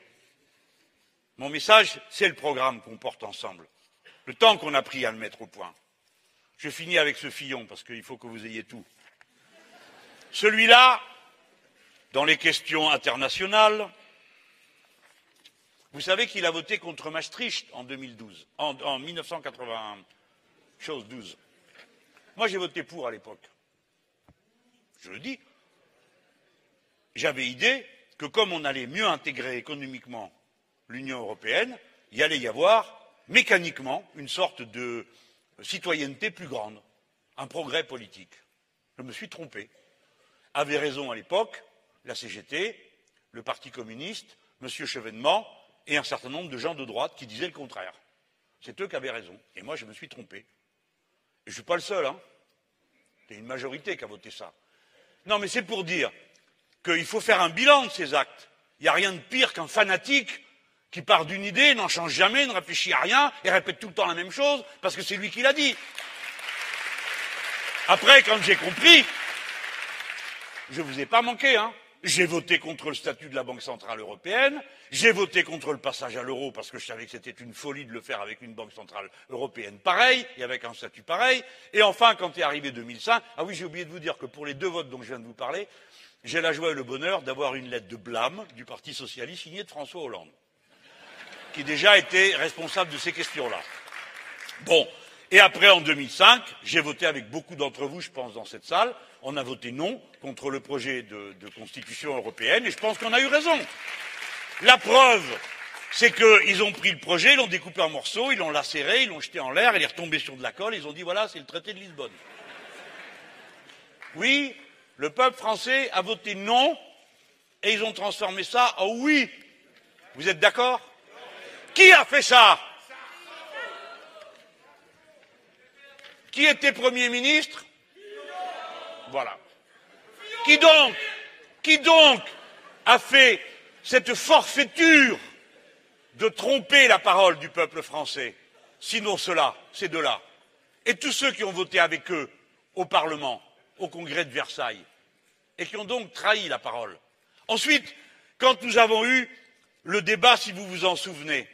Mon message, c'est le programme qu'on porte ensemble le temps qu'on a pris à le mettre au point. Je finis avec ce Fillon parce qu'il faut que vous ayez tout. Celui-là, dans les questions internationales, vous savez qu'il a voté contre Maastricht en 2012, en, en 1981, chose 12. Moi, j'ai voté pour à l'époque. Je le dis. J'avais idée que comme on allait mieux intégrer économiquement l'Union européenne, il allait y avoir mécaniquement une sorte de citoyenneté plus grande, un progrès politique. Je me suis trompé. Avait raison à l'époque la CGT, le Parti communiste, M. Chevènement et un certain nombre de gens de droite qui disaient le contraire. C'est eux qui avaient raison. Et moi, je me suis trompé. Et je ne suis pas le seul. Hein. A une majorité qui a voté ça. Non, mais c'est pour dire qu'il faut faire un bilan de ces actes. Il n'y a rien de pire qu'un fanatique qui part d'une idée, n'en change jamais, ne réfléchit à rien et répète tout le temps la même chose parce que c'est lui qui l'a dit. Après, quand j'ai compris, je vous ai pas manqué, hein. J'ai voté contre le statut de la Banque centrale européenne, j'ai voté contre le passage à l'euro parce que je savais que c'était une folie de le faire avec une Banque centrale européenne pareille et avec un statut pareil. Et enfin, quand est arrivé 2005, ah oui, j'ai oublié de vous dire que pour les deux votes dont je viens de vous parler, j'ai la joie et le bonheur d'avoir une lettre de blâme du Parti socialiste signée de François Hollande qui déjà était responsable de ces questions-là. Bon. Et après, en 2005, j'ai voté avec beaucoup d'entre vous, je pense, dans cette salle. On a voté non contre le projet de, de constitution européenne et je pense qu'on a eu raison. La preuve, c'est qu'ils ont pris le projet, ils l'ont découpé en morceaux, ils l'ont lacéré, ils l'ont jeté en l'air, il est retombé sur de la colle, ils ont dit voilà, c'est le traité de Lisbonne. Oui, le peuple français a voté non et ils ont transformé ça en oui. Vous êtes d'accord? Qui a fait ça? Qui était Premier ministre? Voilà. Qui donc Qui donc a fait cette forfaiture de tromper la parole du peuple français? Sinon cela, ces deux-là. Et tous ceux qui ont voté avec eux au Parlement, au Congrès de Versailles, et qui ont donc trahi la parole. Ensuite, quand nous avons eu le débat, si vous vous en souvenez,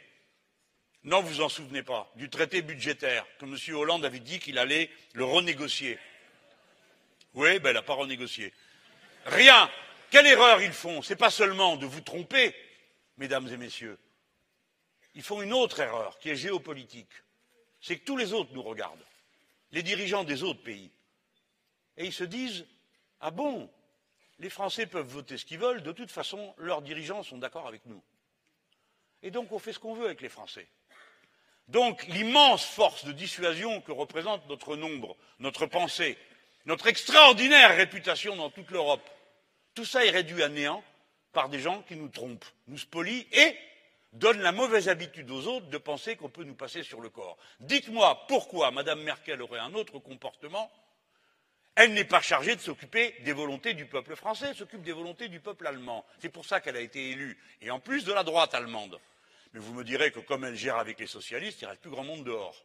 non, vous en souvenez pas, du traité budgétaire, que M. Hollande avait dit qu'il allait le renégocier. Oui, ben, il n'a pas renégocié. Rien. Quelle erreur ils font Ce n'est pas seulement de vous tromper, mesdames et messieurs. Ils font une autre erreur qui est géopolitique. C'est que tous les autres nous regardent, les dirigeants des autres pays. Et ils se disent Ah bon, les Français peuvent voter ce qu'ils veulent, de toute façon, leurs dirigeants sont d'accord avec nous. Et donc on fait ce qu'on veut avec les Français. Donc l'immense force de dissuasion que représente notre nombre, notre pensée, notre extraordinaire réputation dans toute l'Europe, tout ça est réduit à néant par des gens qui nous trompent, nous spolient et donnent la mauvaise habitude aux autres de penser qu'on peut nous passer sur le corps. Dites-moi pourquoi Mme Merkel aurait un autre comportement elle n'est pas chargée de s'occuper des volontés du peuple français, elle s'occupe des volontés du peuple allemand. C'est pour ça qu'elle a été élue, et en plus de la droite allemande. Mais vous me direz que comme elle gère avec les socialistes, il reste plus grand monde dehors.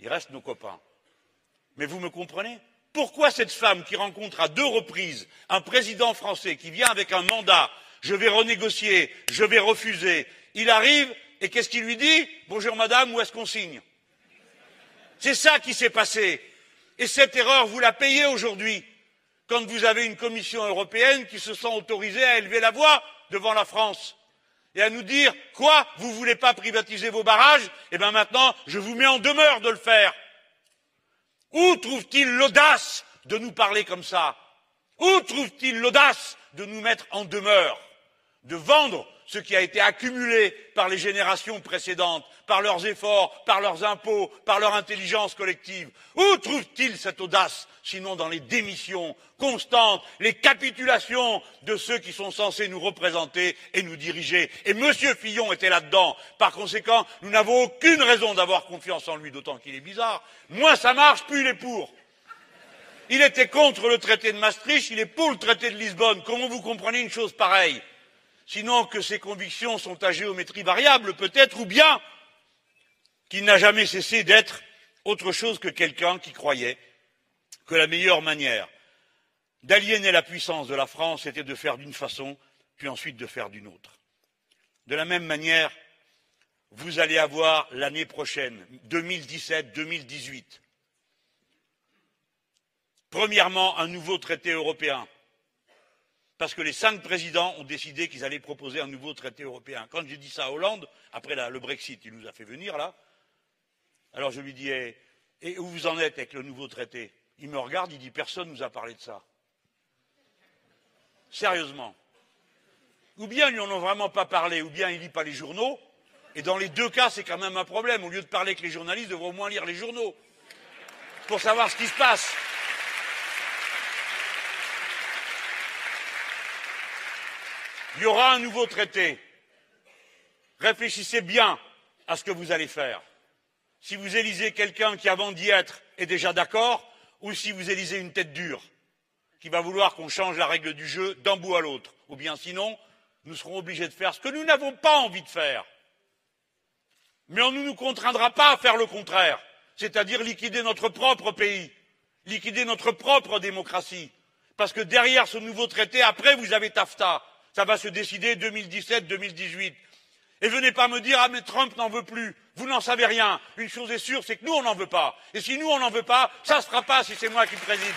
Il reste nos copains. Mais vous me comprenez Pourquoi cette femme qui rencontre à deux reprises un président français qui vient avec un mandat, je vais renégocier, je vais refuser, il arrive et qu'est-ce qu'il lui dit Bonjour madame, où est-ce qu'on signe C'est ça qui s'est passé. Et cette erreur, vous la payez aujourd'hui, quand vous avez une Commission européenne qui se sent autorisée à élever la voix devant la France et à nous dire quoi vous ne voulez pas privatiser vos barrages? Eh bien maintenant je vous mets en demeure de le faire. Où trouve t il l'audace de nous parler comme ça? Où trouve t il l'audace de nous mettre en demeure? De vendre ce qui a été accumulé par les générations précédentes, par leurs efforts, par leurs impôts, par leur intelligence collective. Où trouve-t-il cette audace, sinon dans les démissions constantes, les capitulations de ceux qui sont censés nous représenter et nous diriger? Et M. Fillon était là-dedans. Par conséquent, nous n'avons aucune raison d'avoir confiance en lui, d'autant qu'il est bizarre. Moins ça marche, plus il est pour. Il était contre le traité de Maastricht, il est pour le traité de Lisbonne. Comment vous comprenez une chose pareille? Sinon que ses convictions sont à géométrie variable, peut-être, ou bien qu'il n'a jamais cessé d'être autre chose que quelqu'un qui croyait que la meilleure manière d'aliéner la puissance de la France était de faire d'une façon, puis ensuite de faire d'une autre. De la même manière, vous allez avoir l'année prochaine, 2017-2018, Premièrement, un nouveau traité européen, parce que les cinq présidents ont décidé qu'ils allaient proposer un nouveau traité européen. Quand j'ai dit ça à Hollande, après le Brexit, il nous a fait venir là, alors je lui dis et, et où vous en êtes avec le nouveau traité? Il me regarde, il dit personne ne nous a parlé de ça. Sérieusement. Ou bien ils n'en ont vraiment pas parlé, ou bien il ne lit pas les journaux. Et dans les deux cas, c'est quand même un problème. Au lieu de parler avec les journalistes, ils devraient au moins lire les journaux pour savoir ce qui se passe. Il y aura un nouveau traité. Réfléchissez bien à ce que vous allez faire. Si vous élisez quelqu'un qui, avant d'y être, est déjà d'accord, ou si vous élisez une tête dure, qui va vouloir qu'on change la règle du jeu d'un bout à l'autre. Ou bien sinon, nous serons obligés de faire ce que nous n'avons pas envie de faire. Mais on ne nous contraindra pas à faire le contraire, c'est-à-dire liquider notre propre pays, liquider notre propre démocratie. Parce que derrière ce nouveau traité, après, vous avez TAFTA, ça va se décider 2017-2018. Et venez pas me dire, ah mais Trump n'en veut plus. Vous n'en savez rien. Une chose est sûre, c'est que nous, on n'en veut pas. Et si nous, on n'en veut pas, ça ne se fera pas si c'est moi qui préside.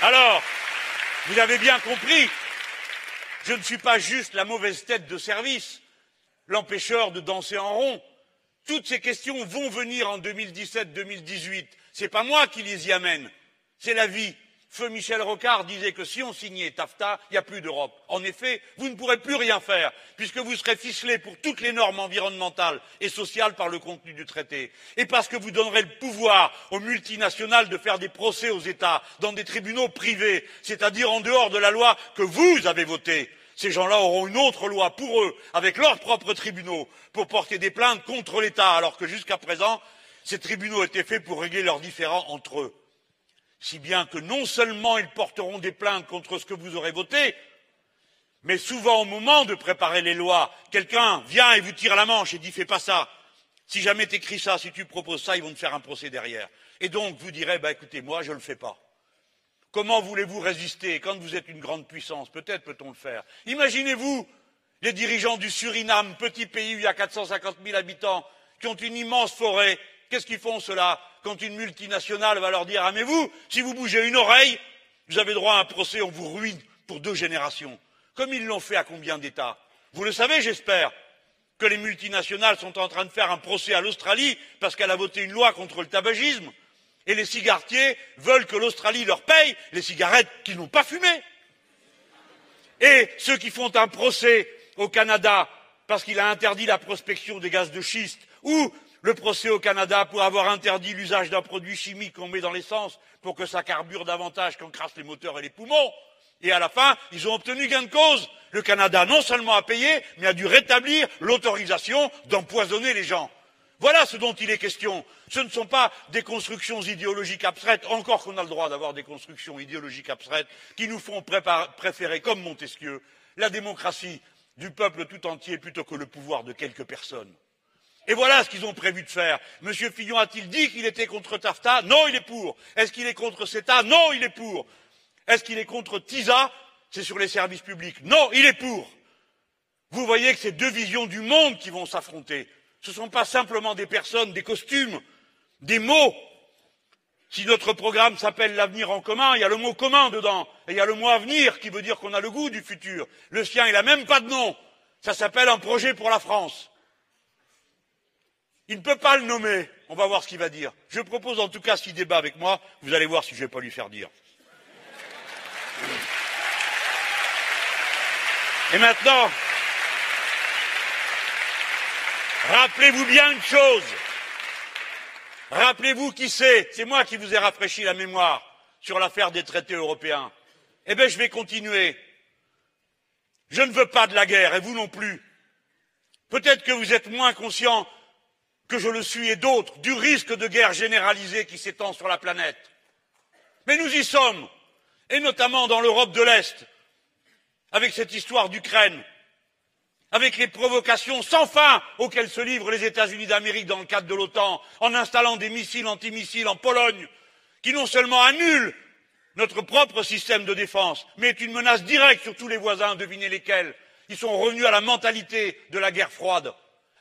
Alors, vous avez bien compris, je ne suis pas juste la mauvaise tête de service, l'empêcheur de danser en rond. Toutes ces questions vont venir en 2017-2018. Ce n'est pas moi qui les y amène, c'est la vie. Feu Michel Rocard disait que si on signait TAFTA, il n'y a plus d'Europe. En effet, vous ne pourrez plus rien faire, puisque vous serez ficelé pour toutes les normes environnementales et sociales par le contenu du traité. Et parce que vous donnerez le pouvoir aux multinationales de faire des procès aux États dans des tribunaux privés, c'est-à-dire en dehors de la loi que vous avez votée. Ces gens-là auront une autre loi pour eux, avec leurs propres tribunaux, pour porter des plaintes contre l'État, alors que jusqu'à présent, ces tribunaux étaient faits pour régler leurs différends entre eux si bien que non seulement ils porteront des plaintes contre ce que vous aurez voté, mais souvent au moment de préparer les lois, quelqu'un vient et vous tire la manche et dit fais pas ça. Si jamais tu écris ça, si tu proposes ça, ils vont te faire un procès derrière. Et donc vous direz bah écoutez, moi je ne le fais pas. Comment voulez-vous résister quand vous êtes une grande puissance? Peut-être peut-on le faire. Imaginez-vous les dirigeants du Suriname, petit pays où il y a 450 000 habitants, qui ont une immense forêt. Qu'est-ce qu'ils font cela quand une multinationale va leur dire Ah, mais vous, si vous bougez une oreille, vous avez droit à un procès, on vous ruine pour deux générations. Comme ils l'ont fait à combien d'États Vous le savez, j'espère, que les multinationales sont en train de faire un procès à l'Australie parce qu'elle a voté une loi contre le tabagisme et les cigarettiers veulent que l'Australie leur paye les cigarettes qu'ils n'ont pas fumées. Et ceux qui font un procès au Canada parce qu'il a interdit la prospection des gaz de schiste ou le procès au Canada pour avoir interdit l'usage d'un produit chimique qu'on met dans l'essence pour que ça carbure davantage qu'on crasse les moteurs et les poumons. Et à la fin, ils ont obtenu gain de cause. Le Canada non seulement a payé, mais a dû rétablir l'autorisation d'empoisonner les gens. Voilà ce dont il est question. Ce ne sont pas des constructions idéologiques abstraites, encore qu'on a le droit d'avoir des constructions idéologiques abstraites, qui nous font préférer, comme Montesquieu, la démocratie du peuple tout entier plutôt que le pouvoir de quelques personnes. Et voilà ce qu'ils ont prévu de faire. Monsieur Fillon a-t-il dit qu'il était contre TAFTA? Non, il est pour. Est-ce qu'il est contre CETA Non, il est pour. Est-ce qu'il est contre TISA C'est sur les services publics. Non, il est pour. Vous voyez que c'est deux visions du monde qui vont s'affronter. Ce ne sont pas simplement des personnes, des costumes, des mots. Si notre programme s'appelle l'avenir en commun, il y a le mot commun dedans. Et il y a le mot avenir qui veut dire qu'on a le goût du futur. Le sien, il n'a même pas de nom. Ça s'appelle un projet pour la France. Il ne peut pas le nommer. On va voir ce qu'il va dire. Je propose en tout cas s'il débat avec moi, vous allez voir si je ne vais pas lui faire dire. Et maintenant, rappelez-vous bien une chose. Rappelez-vous qui c'est. C'est moi qui vous ai rafraîchi la mémoire sur l'affaire des traités européens. Eh bien, je vais continuer. Je ne veux pas de la guerre, et vous non plus. Peut-être que vous êtes moins conscient que je le suis et d'autres du risque de guerre généralisée qui s'étend sur la planète. Mais nous y sommes, et notamment dans l'Europe de l'Est, avec cette histoire d'Ukraine, avec les provocations sans fin auxquelles se livrent les États-Unis d'Amérique dans le cadre de l'OTAN, en installant des missiles antimissiles en Pologne, qui non seulement annulent notre propre système de défense, mais est une menace directe sur tous les voisins, devinez lesquels. Ils sont revenus à la mentalité de la guerre froide,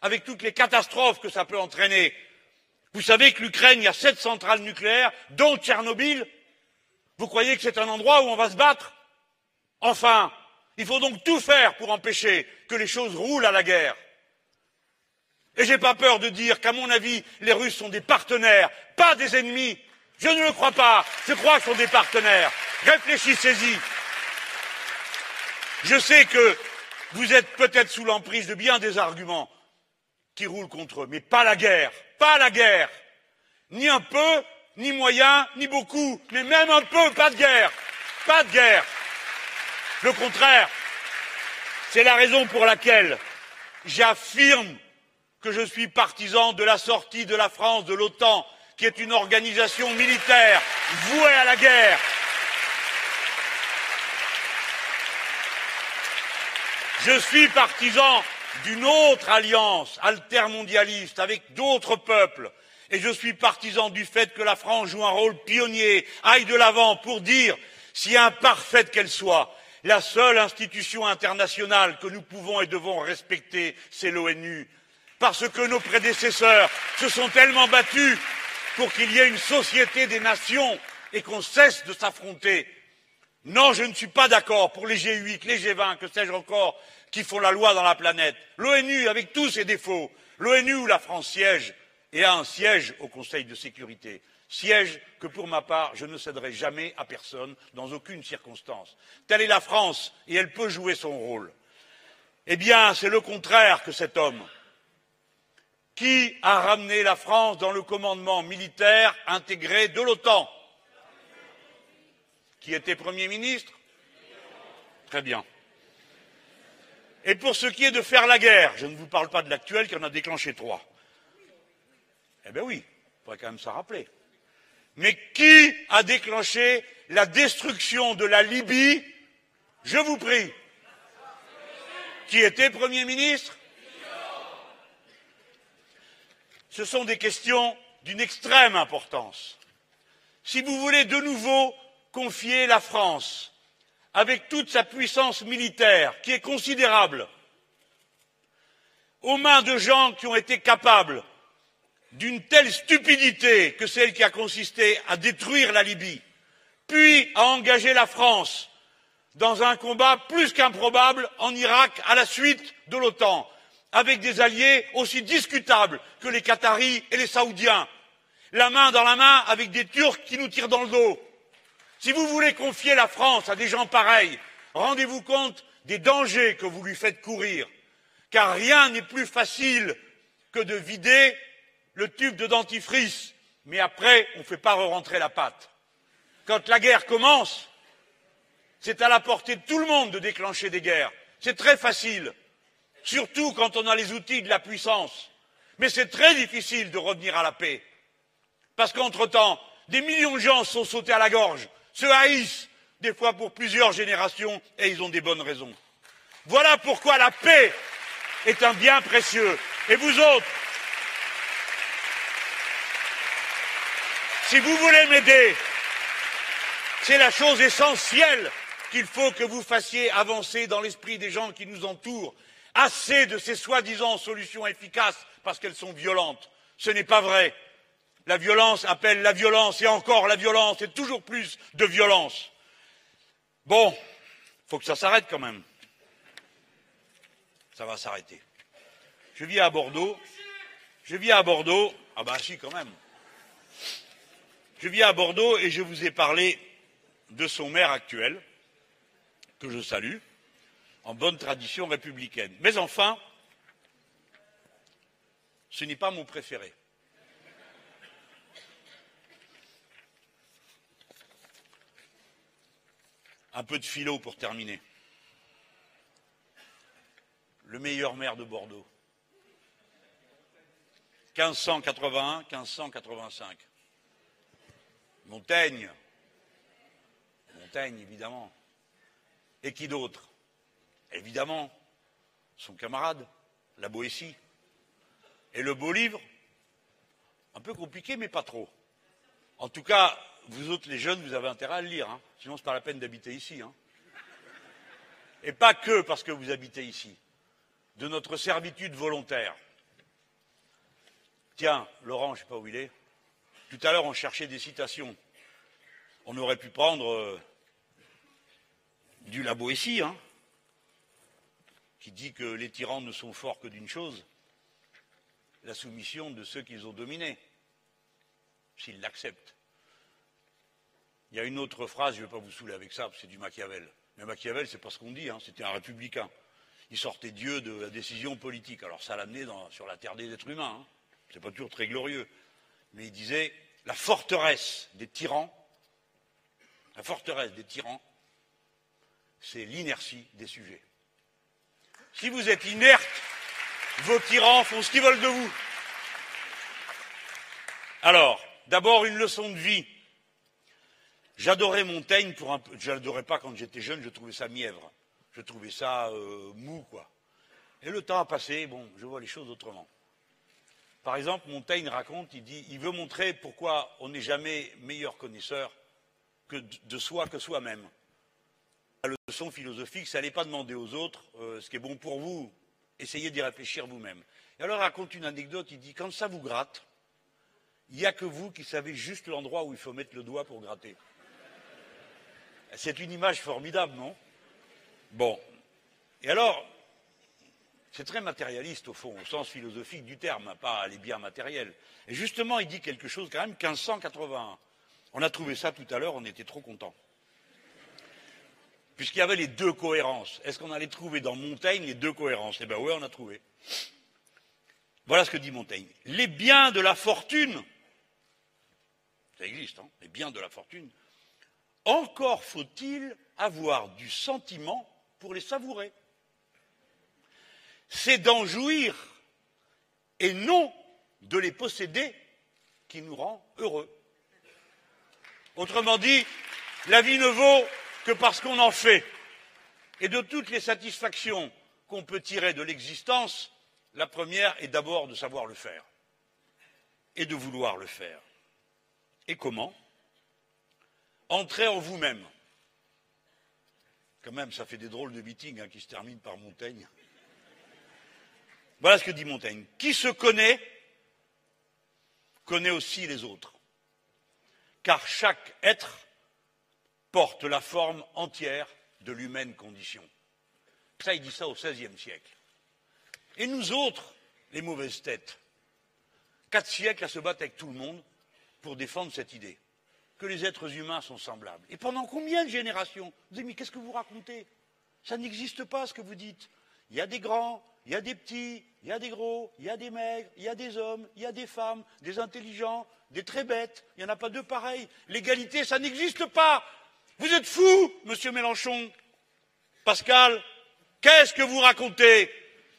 avec toutes les catastrophes que ça peut entraîner. Vous savez que l'Ukraine, y a sept centrales nucléaires, dont Tchernobyl. Vous croyez que c'est un endroit où on va se battre? Enfin, il faut donc tout faire pour empêcher que les choses roulent à la guerre. Et j'ai pas peur de dire qu'à mon avis, les Russes sont des partenaires, pas des ennemis. Je ne le crois pas. Je crois qu'ils sont des partenaires. Réfléchissez-y. Je sais que vous êtes peut-être sous l'emprise de bien des arguments qui roulent contre eux, mais pas la guerre. Pas la guerre. Ni un peu, ni moyen, ni beaucoup, mais même un peu, pas de guerre. Pas de guerre. Le contraire. C'est la raison pour laquelle j'affirme que je suis partisan de la sortie de la France de l'OTAN, qui est une organisation militaire vouée à la guerre. Je suis partisan d'une autre alliance altermondialiste avec d'autres peuples et je suis partisan du fait que la France joue un rôle pionnier, aille de l'avant pour dire, si imparfaite qu'elle soit, la seule institution internationale que nous pouvons et devons respecter, c'est l'ONU. Parce que nos prédécesseurs se sont tellement battus pour qu'il y ait une société des nations et qu'on cesse de s'affronter. Non, je ne suis pas d'accord pour les G8, les G20, que sais-je encore, qui font la loi dans la planète. L'ONU, avec tous ses défauts, l'ONU où la France siège, et a un siège au Conseil de sécurité, siège que pour ma part je ne céderai jamais à personne dans aucune circonstance. Telle est la France et elle peut jouer son rôle. Eh bien, c'est le contraire que cet homme. Qui a ramené la France dans le commandement militaire intégré de l'OTAN? Qui était Premier ministre? Très bien. Et pour ce qui est de faire la guerre, je ne vous parle pas de l'actuel qui en a déclenché trois. Eh bien oui, il faudrait quand même s'en rappeler. Mais qui a déclenché la destruction de la Libye Je vous prie. Qui était Premier ministre? Ce sont des questions d'une extrême importance. Si vous voulez de nouveau confier la France avec toute sa puissance militaire, qui est considérable, aux mains de gens qui ont été capables d'une telle stupidité que celle qui a consisté à détruire la Libye, puis à engager la France dans un combat plus qu'improbable en Irak à la suite de l'OTAN, avec des alliés aussi discutables que les Qataris et les Saoudiens, la main dans la main avec des Turcs qui nous tirent dans le dos. Si vous voulez confier la France à des gens pareils, rendez-vous compte des dangers que vous lui faites courir, car rien n'est plus facile que de vider le tube de dentifrice, mais après, on ne fait pas rentrer la pâte. Quand la guerre commence, c'est à la portée de tout le monde de déclencher des guerres. C'est très facile, surtout quand on a les outils de la puissance. Mais c'est très difficile de revenir à la paix. Parce qu'entre-temps, des millions de gens sont sautés à la gorge, se haïssent, des fois pour plusieurs générations, et ils ont des bonnes raisons. Voilà pourquoi la paix est un bien précieux. Et vous autres, Si vous voulez m'aider, c'est la chose essentielle qu'il faut que vous fassiez avancer dans l'esprit des gens qui nous entourent. Assez de ces soi-disant solutions efficaces parce qu'elles sont violentes. Ce n'est pas vrai. La violence appelle la violence et encore la violence et toujours plus de violence. Bon, il faut que ça s'arrête quand même. Ça va s'arrêter. Je vis à Bordeaux. Je vis à Bordeaux. Ah bah si, quand même. Je viens à Bordeaux et je vous ai parlé de son maire actuel, que je salue, en bonne tradition républicaine. Mais enfin, ce n'est pas mon préféré. Un peu de philo pour terminer. Le meilleur maire de Bordeaux. 1581-1585. Montaigne. Montaigne, évidemment. Et qui d'autre? Évidemment, son camarade, la Boétie. Et le beau livre? Un peu compliqué, mais pas trop. En tout cas, vous autres les jeunes, vous avez intérêt à le lire, hein. sinon c'est pas la peine d'habiter ici. Hein. Et pas que parce que vous habitez ici. De notre servitude volontaire. Tiens, Laurent, je sais pas où il est. Tout à l'heure, on cherchait des citations. On aurait pu prendre euh, du Labo ici, hein, qui dit que les tyrans ne sont forts que d'une chose, la soumission de ceux qu'ils ont dominés, s'ils l'acceptent. Il y a une autre phrase, je ne vais pas vous saouler avec ça, c'est du Machiavel. Mais Machiavel, c'est pas ce qu'on dit, hein, c'était un républicain. Il sortait Dieu de la décision politique. Alors ça l'amenait sur la terre des êtres humains. Hein. C'est pas toujours très glorieux. Mais il disait la forteresse des tyrans, la forteresse des tyrans, c'est l'inertie des sujets. Si vous êtes inerte, vos tyrans font ce qu'ils veulent de vous. Alors, d'abord une leçon de vie. J'adorais Montaigne pour un peu. Je l'adorais pas quand j'étais jeune, je trouvais ça mièvre. Je trouvais ça euh, mou, quoi. Et le temps a passé, bon, je vois les choses autrement. Par exemple, Montaigne raconte, il dit, il veut montrer pourquoi on n'est jamais meilleur connaisseur que de soi que soi-même. La leçon philosophique, ça n'est pas demander aux autres euh, ce qui est bon pour vous, essayez d'y réfléchir vous-même. Et alors il raconte une anecdote, il dit, quand ça vous gratte, il n'y a que vous qui savez juste l'endroit où il faut mettre le doigt pour gratter. C'est une image formidable, non? Bon. Et alors, c'est très matérialiste, au fond, au sens philosophique du terme, pas les biens matériels. Et justement, il dit quelque chose quand même, 1581. On a trouvé ça tout à l'heure, on était trop contents. Puisqu'il y avait les deux cohérences. Est-ce qu'on allait trouver dans Montaigne les deux cohérences? Eh bien oui, on a trouvé. Voilà ce que dit Montaigne. Les biens de la fortune, ça existe, hein, les biens de la fortune, encore faut-il avoir du sentiment pour les savourer c'est d'en jouir et non de les posséder qui nous rend heureux. Autrement dit, la vie ne vaut que parce qu'on en fait. Et de toutes les satisfactions qu'on peut tirer de l'existence, la première est d'abord de savoir le faire et de vouloir le faire. Et comment? Entrez en vous-même. Quand même, ça fait des drôles de meetings hein, qui se terminent par Montaigne. Voilà ce que dit Montaigne. Qui se connaît connaît aussi les autres. Car chaque être porte la forme entière de l'humaine condition. Ça, il dit ça au XVIe siècle. Et nous autres, les mauvaises têtes, quatre siècles à se battre avec tout le monde pour défendre cette idée que les êtres humains sont semblables. Et pendant combien de générations Vous dites, mais qu'est-ce que vous racontez Ça n'existe pas ce que vous dites. Il y a des grands, il y a des petits, il y a des gros, il y a des maigres, il y a des hommes, il y a des femmes, des intelligents, des très bêtes. Il n'y en a pas deux pareils. L'égalité, ça n'existe pas. Vous êtes fou, monsieur Mélenchon. Pascal, qu'est-ce que vous racontez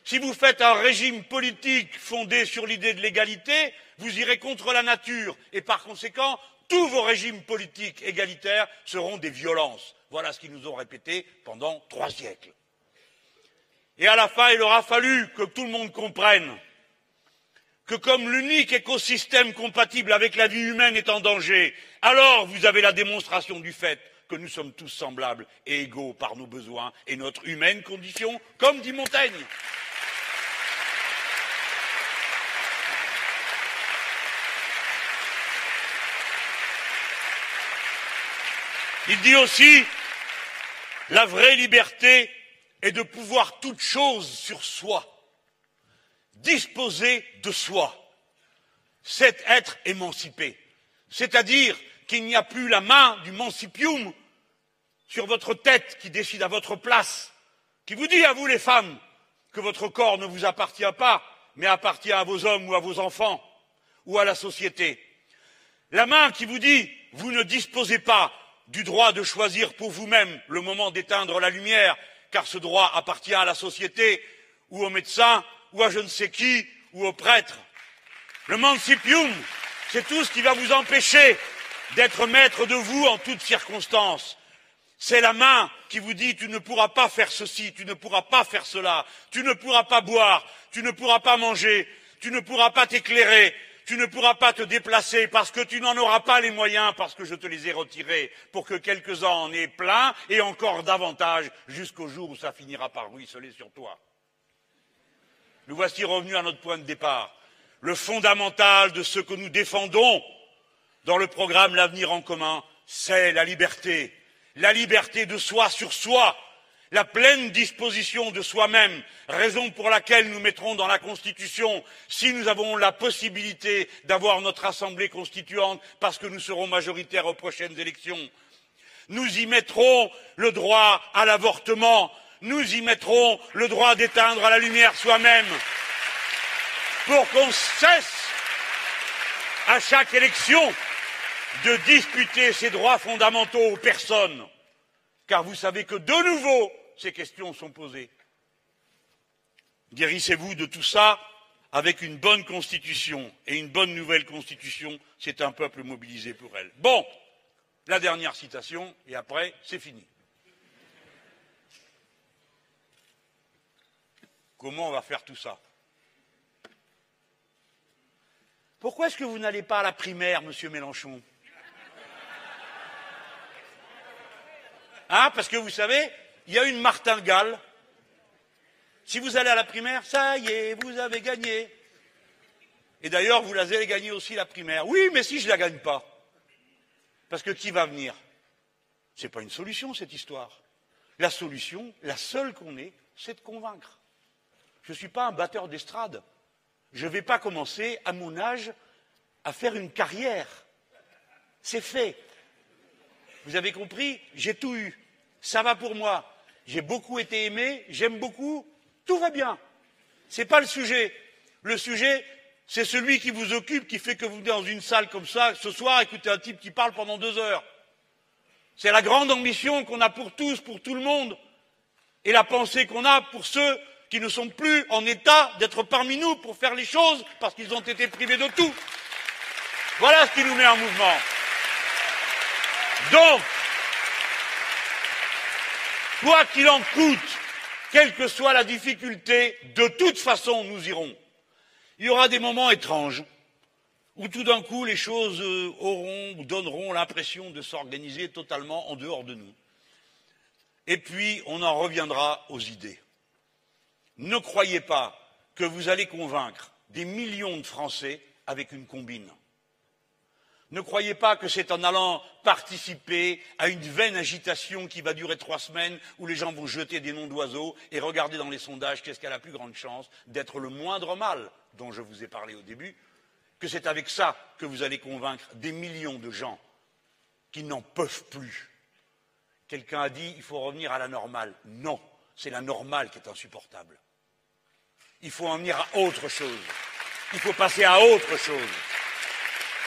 Si vous faites un régime politique fondé sur l'idée de l'égalité, vous irez contre la nature. Et par conséquent, tous vos régimes politiques égalitaires seront des violences. Voilà ce qu'ils nous ont répété pendant trois siècles. Et à la fin, il aura fallu que tout le monde comprenne que comme l'unique écosystème compatible avec la vie humaine est en danger, alors vous avez la démonstration du fait que nous sommes tous semblables et égaux par nos besoins et notre humaine condition, comme dit Montaigne. Il dit aussi la vraie liberté est de pouvoir toute chose sur soi, disposer de soi, c'est être émancipé. C'est-à-dire qu'il n'y a plus la main du mancipium sur votre tête qui décide à votre place, qui vous dit à vous les femmes que votre corps ne vous appartient pas, mais appartient à vos hommes ou à vos enfants ou à la société. La main qui vous dit vous ne disposez pas du droit de choisir pour vous-même le moment d'éteindre la lumière, car ce droit appartient à la société ou au médecin ou à je ne sais qui ou au prêtre. Le mancipium, c'est tout ce qui va vous empêcher d'être maître de vous en toutes circonstances. C'est la main qui vous dit tu ne pourras pas faire ceci, tu ne pourras pas faire cela, tu ne pourras pas boire, tu ne pourras pas manger, tu ne pourras pas t'éclairer, tu ne pourras pas te déplacer parce que tu n'en auras pas les moyens, parce que je te les ai retirés pour que quelques-uns en aient plein et encore davantage jusqu'au jour où ça finira par ruisseler sur toi. Nous voici revenus à notre point de départ. Le fondamental de ce que nous défendons dans le programme L'avenir en commun, c'est la liberté, la liberté de soi sur soi, la pleine disposition de soi-même, raison pour laquelle nous mettrons dans la Constitution, si nous avons la possibilité d'avoir notre Assemblée constituante, parce que nous serons majoritaires aux prochaines élections, nous y mettrons le droit à l'avortement, nous y mettrons le droit d'éteindre à la lumière soi-même, pour qu'on cesse à chaque élection de disputer ces droits fondamentaux aux personnes, car vous savez que de nouveau, ces questions sont posées. Guérissez-vous de tout ça avec une bonne constitution et une bonne nouvelle constitution, c'est un peuple mobilisé pour elle. Bon, la dernière citation, et après, c'est fini. Comment on va faire tout ça? Pourquoi est-ce que vous n'allez pas à la primaire, monsieur Mélenchon? Hein, parce que vous savez, il y a une martingale. Si vous allez à la primaire, ça y est, vous avez gagné. Et d'ailleurs, vous allez gagner aussi la primaire. Oui, mais si je ne la gagne pas, parce que qui va venir? Ce n'est pas une solution, cette histoire. La solution, la seule qu'on ait, c'est de convaincre. Je ne suis pas un batteur d'estrade. Je ne vais pas commencer, à mon âge, à faire une carrière. C'est fait. Vous avez compris? J'ai tout eu. Ça va pour moi. J'ai beaucoup été aimé, j'aime beaucoup, tout va bien. Ce n'est pas le sujet. Le sujet, c'est celui qui vous occupe, qui fait que vous venez dans une salle comme ça, ce soir, écoutez un type qui parle pendant deux heures. C'est la grande ambition qu'on a pour tous, pour tout le monde, et la pensée qu'on a pour ceux qui ne sont plus en état d'être parmi nous pour faire les choses parce qu'ils ont été privés de tout. Voilà ce qui nous met en mouvement. Donc, quoi qu'il en coûte, quelle que soit la difficulté, de toute façon, nous irons. Il y aura des moments étranges où tout d'un coup les choses euh, auront ou donneront l'impression de s'organiser totalement en dehors de nous. Et puis, on en reviendra aux idées. Ne croyez pas que vous allez convaincre des millions de Français avec une combine. Ne croyez pas que c'est en allant participer à une vaine agitation qui va durer trois semaines où les gens vont jeter des noms d'oiseaux et regarder dans les sondages qu'est-ce qui a la plus grande chance d'être le moindre mal dont je vous ai parlé au début, que c'est avec ça que vous allez convaincre des millions de gens qui n'en peuvent plus. Quelqu'un a dit il faut revenir à la normale. Non, c'est la normale qui est insupportable. Il faut en venir à autre chose. Il faut passer à autre chose.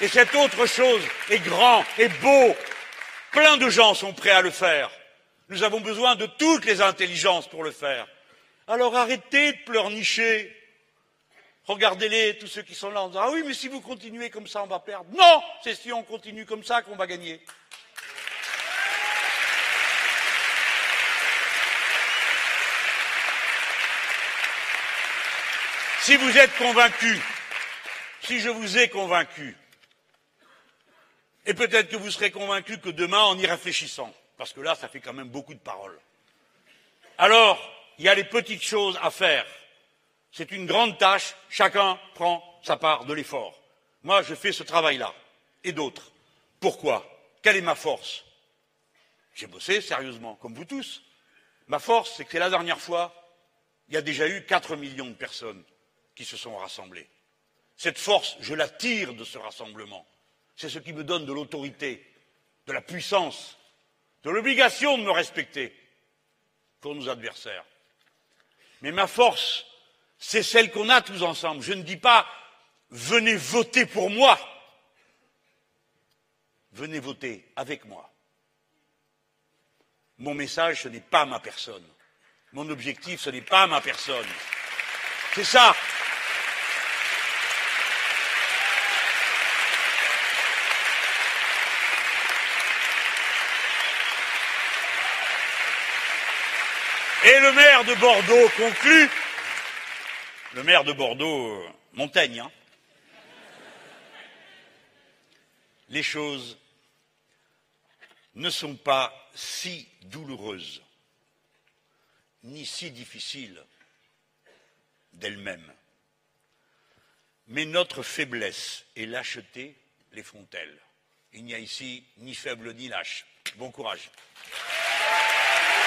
Et cette autre chose est grand, est beau. Plein de gens sont prêts à le faire. Nous avons besoin de toutes les intelligences pour le faire. Alors arrêtez de pleurnicher. Regardez-les, tous ceux qui sont là, en disant Ah oui, mais si vous continuez comme ça, on va perdre. Non, c'est si on continue comme ça qu'on va gagner. Si vous êtes convaincus, si je vous ai convaincu, et peut-être que vous serez convaincus que demain, en y réfléchissant, parce que là, ça fait quand même beaucoup de paroles. Alors, il y a les petites choses à faire. C'est une grande tâche, chacun prend sa part de l'effort. Moi, je fais ce travail-là, et d'autres. Pourquoi? Quelle est ma force? J'ai bossé sérieusement, comme vous tous. Ma force, c'est que c'est la dernière fois, il y a déjà eu 4 millions de personnes qui se sont rassemblées. Cette force, je la tire de ce rassemblement c'est ce qui me donne de l'autorité, de la puissance, de l'obligation de me respecter pour nos adversaires. Mais ma force, c'est celle qu'on a tous ensemble. Je ne dis pas venez voter pour moi. Venez voter avec moi. Mon message, ce n'est pas ma personne. Mon objectif, ce n'est pas ma personne. C'est ça. Et le maire de Bordeaux conclut, le maire de Bordeaux, Montaigne, hein. les choses ne sont pas si douloureuses ni si difficiles d'elles-mêmes. Mais notre faiblesse et lâcheté les font-elles. Il n'y a ici ni faible ni lâche. Bon courage.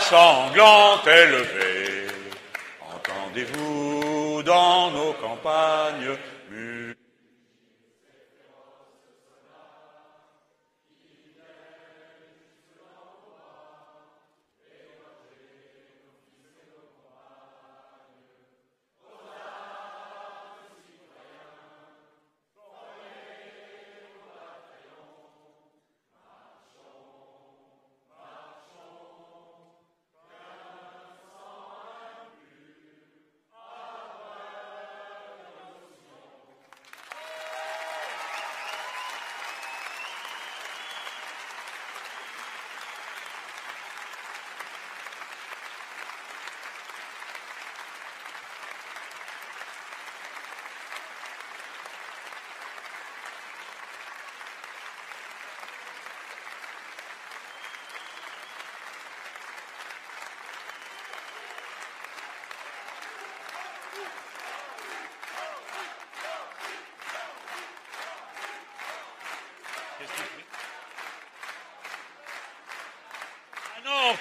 sanglant élevé, entendez-vous dans nos campagnes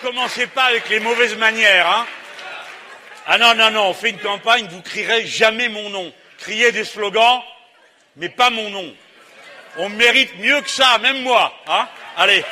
commencez pas avec les mauvaises manières, hein. Ah non, non, non, on fait une campagne, vous crierez jamais mon nom. Criez des slogans, mais pas mon nom. On mérite mieux que ça, même moi, hein. Allez.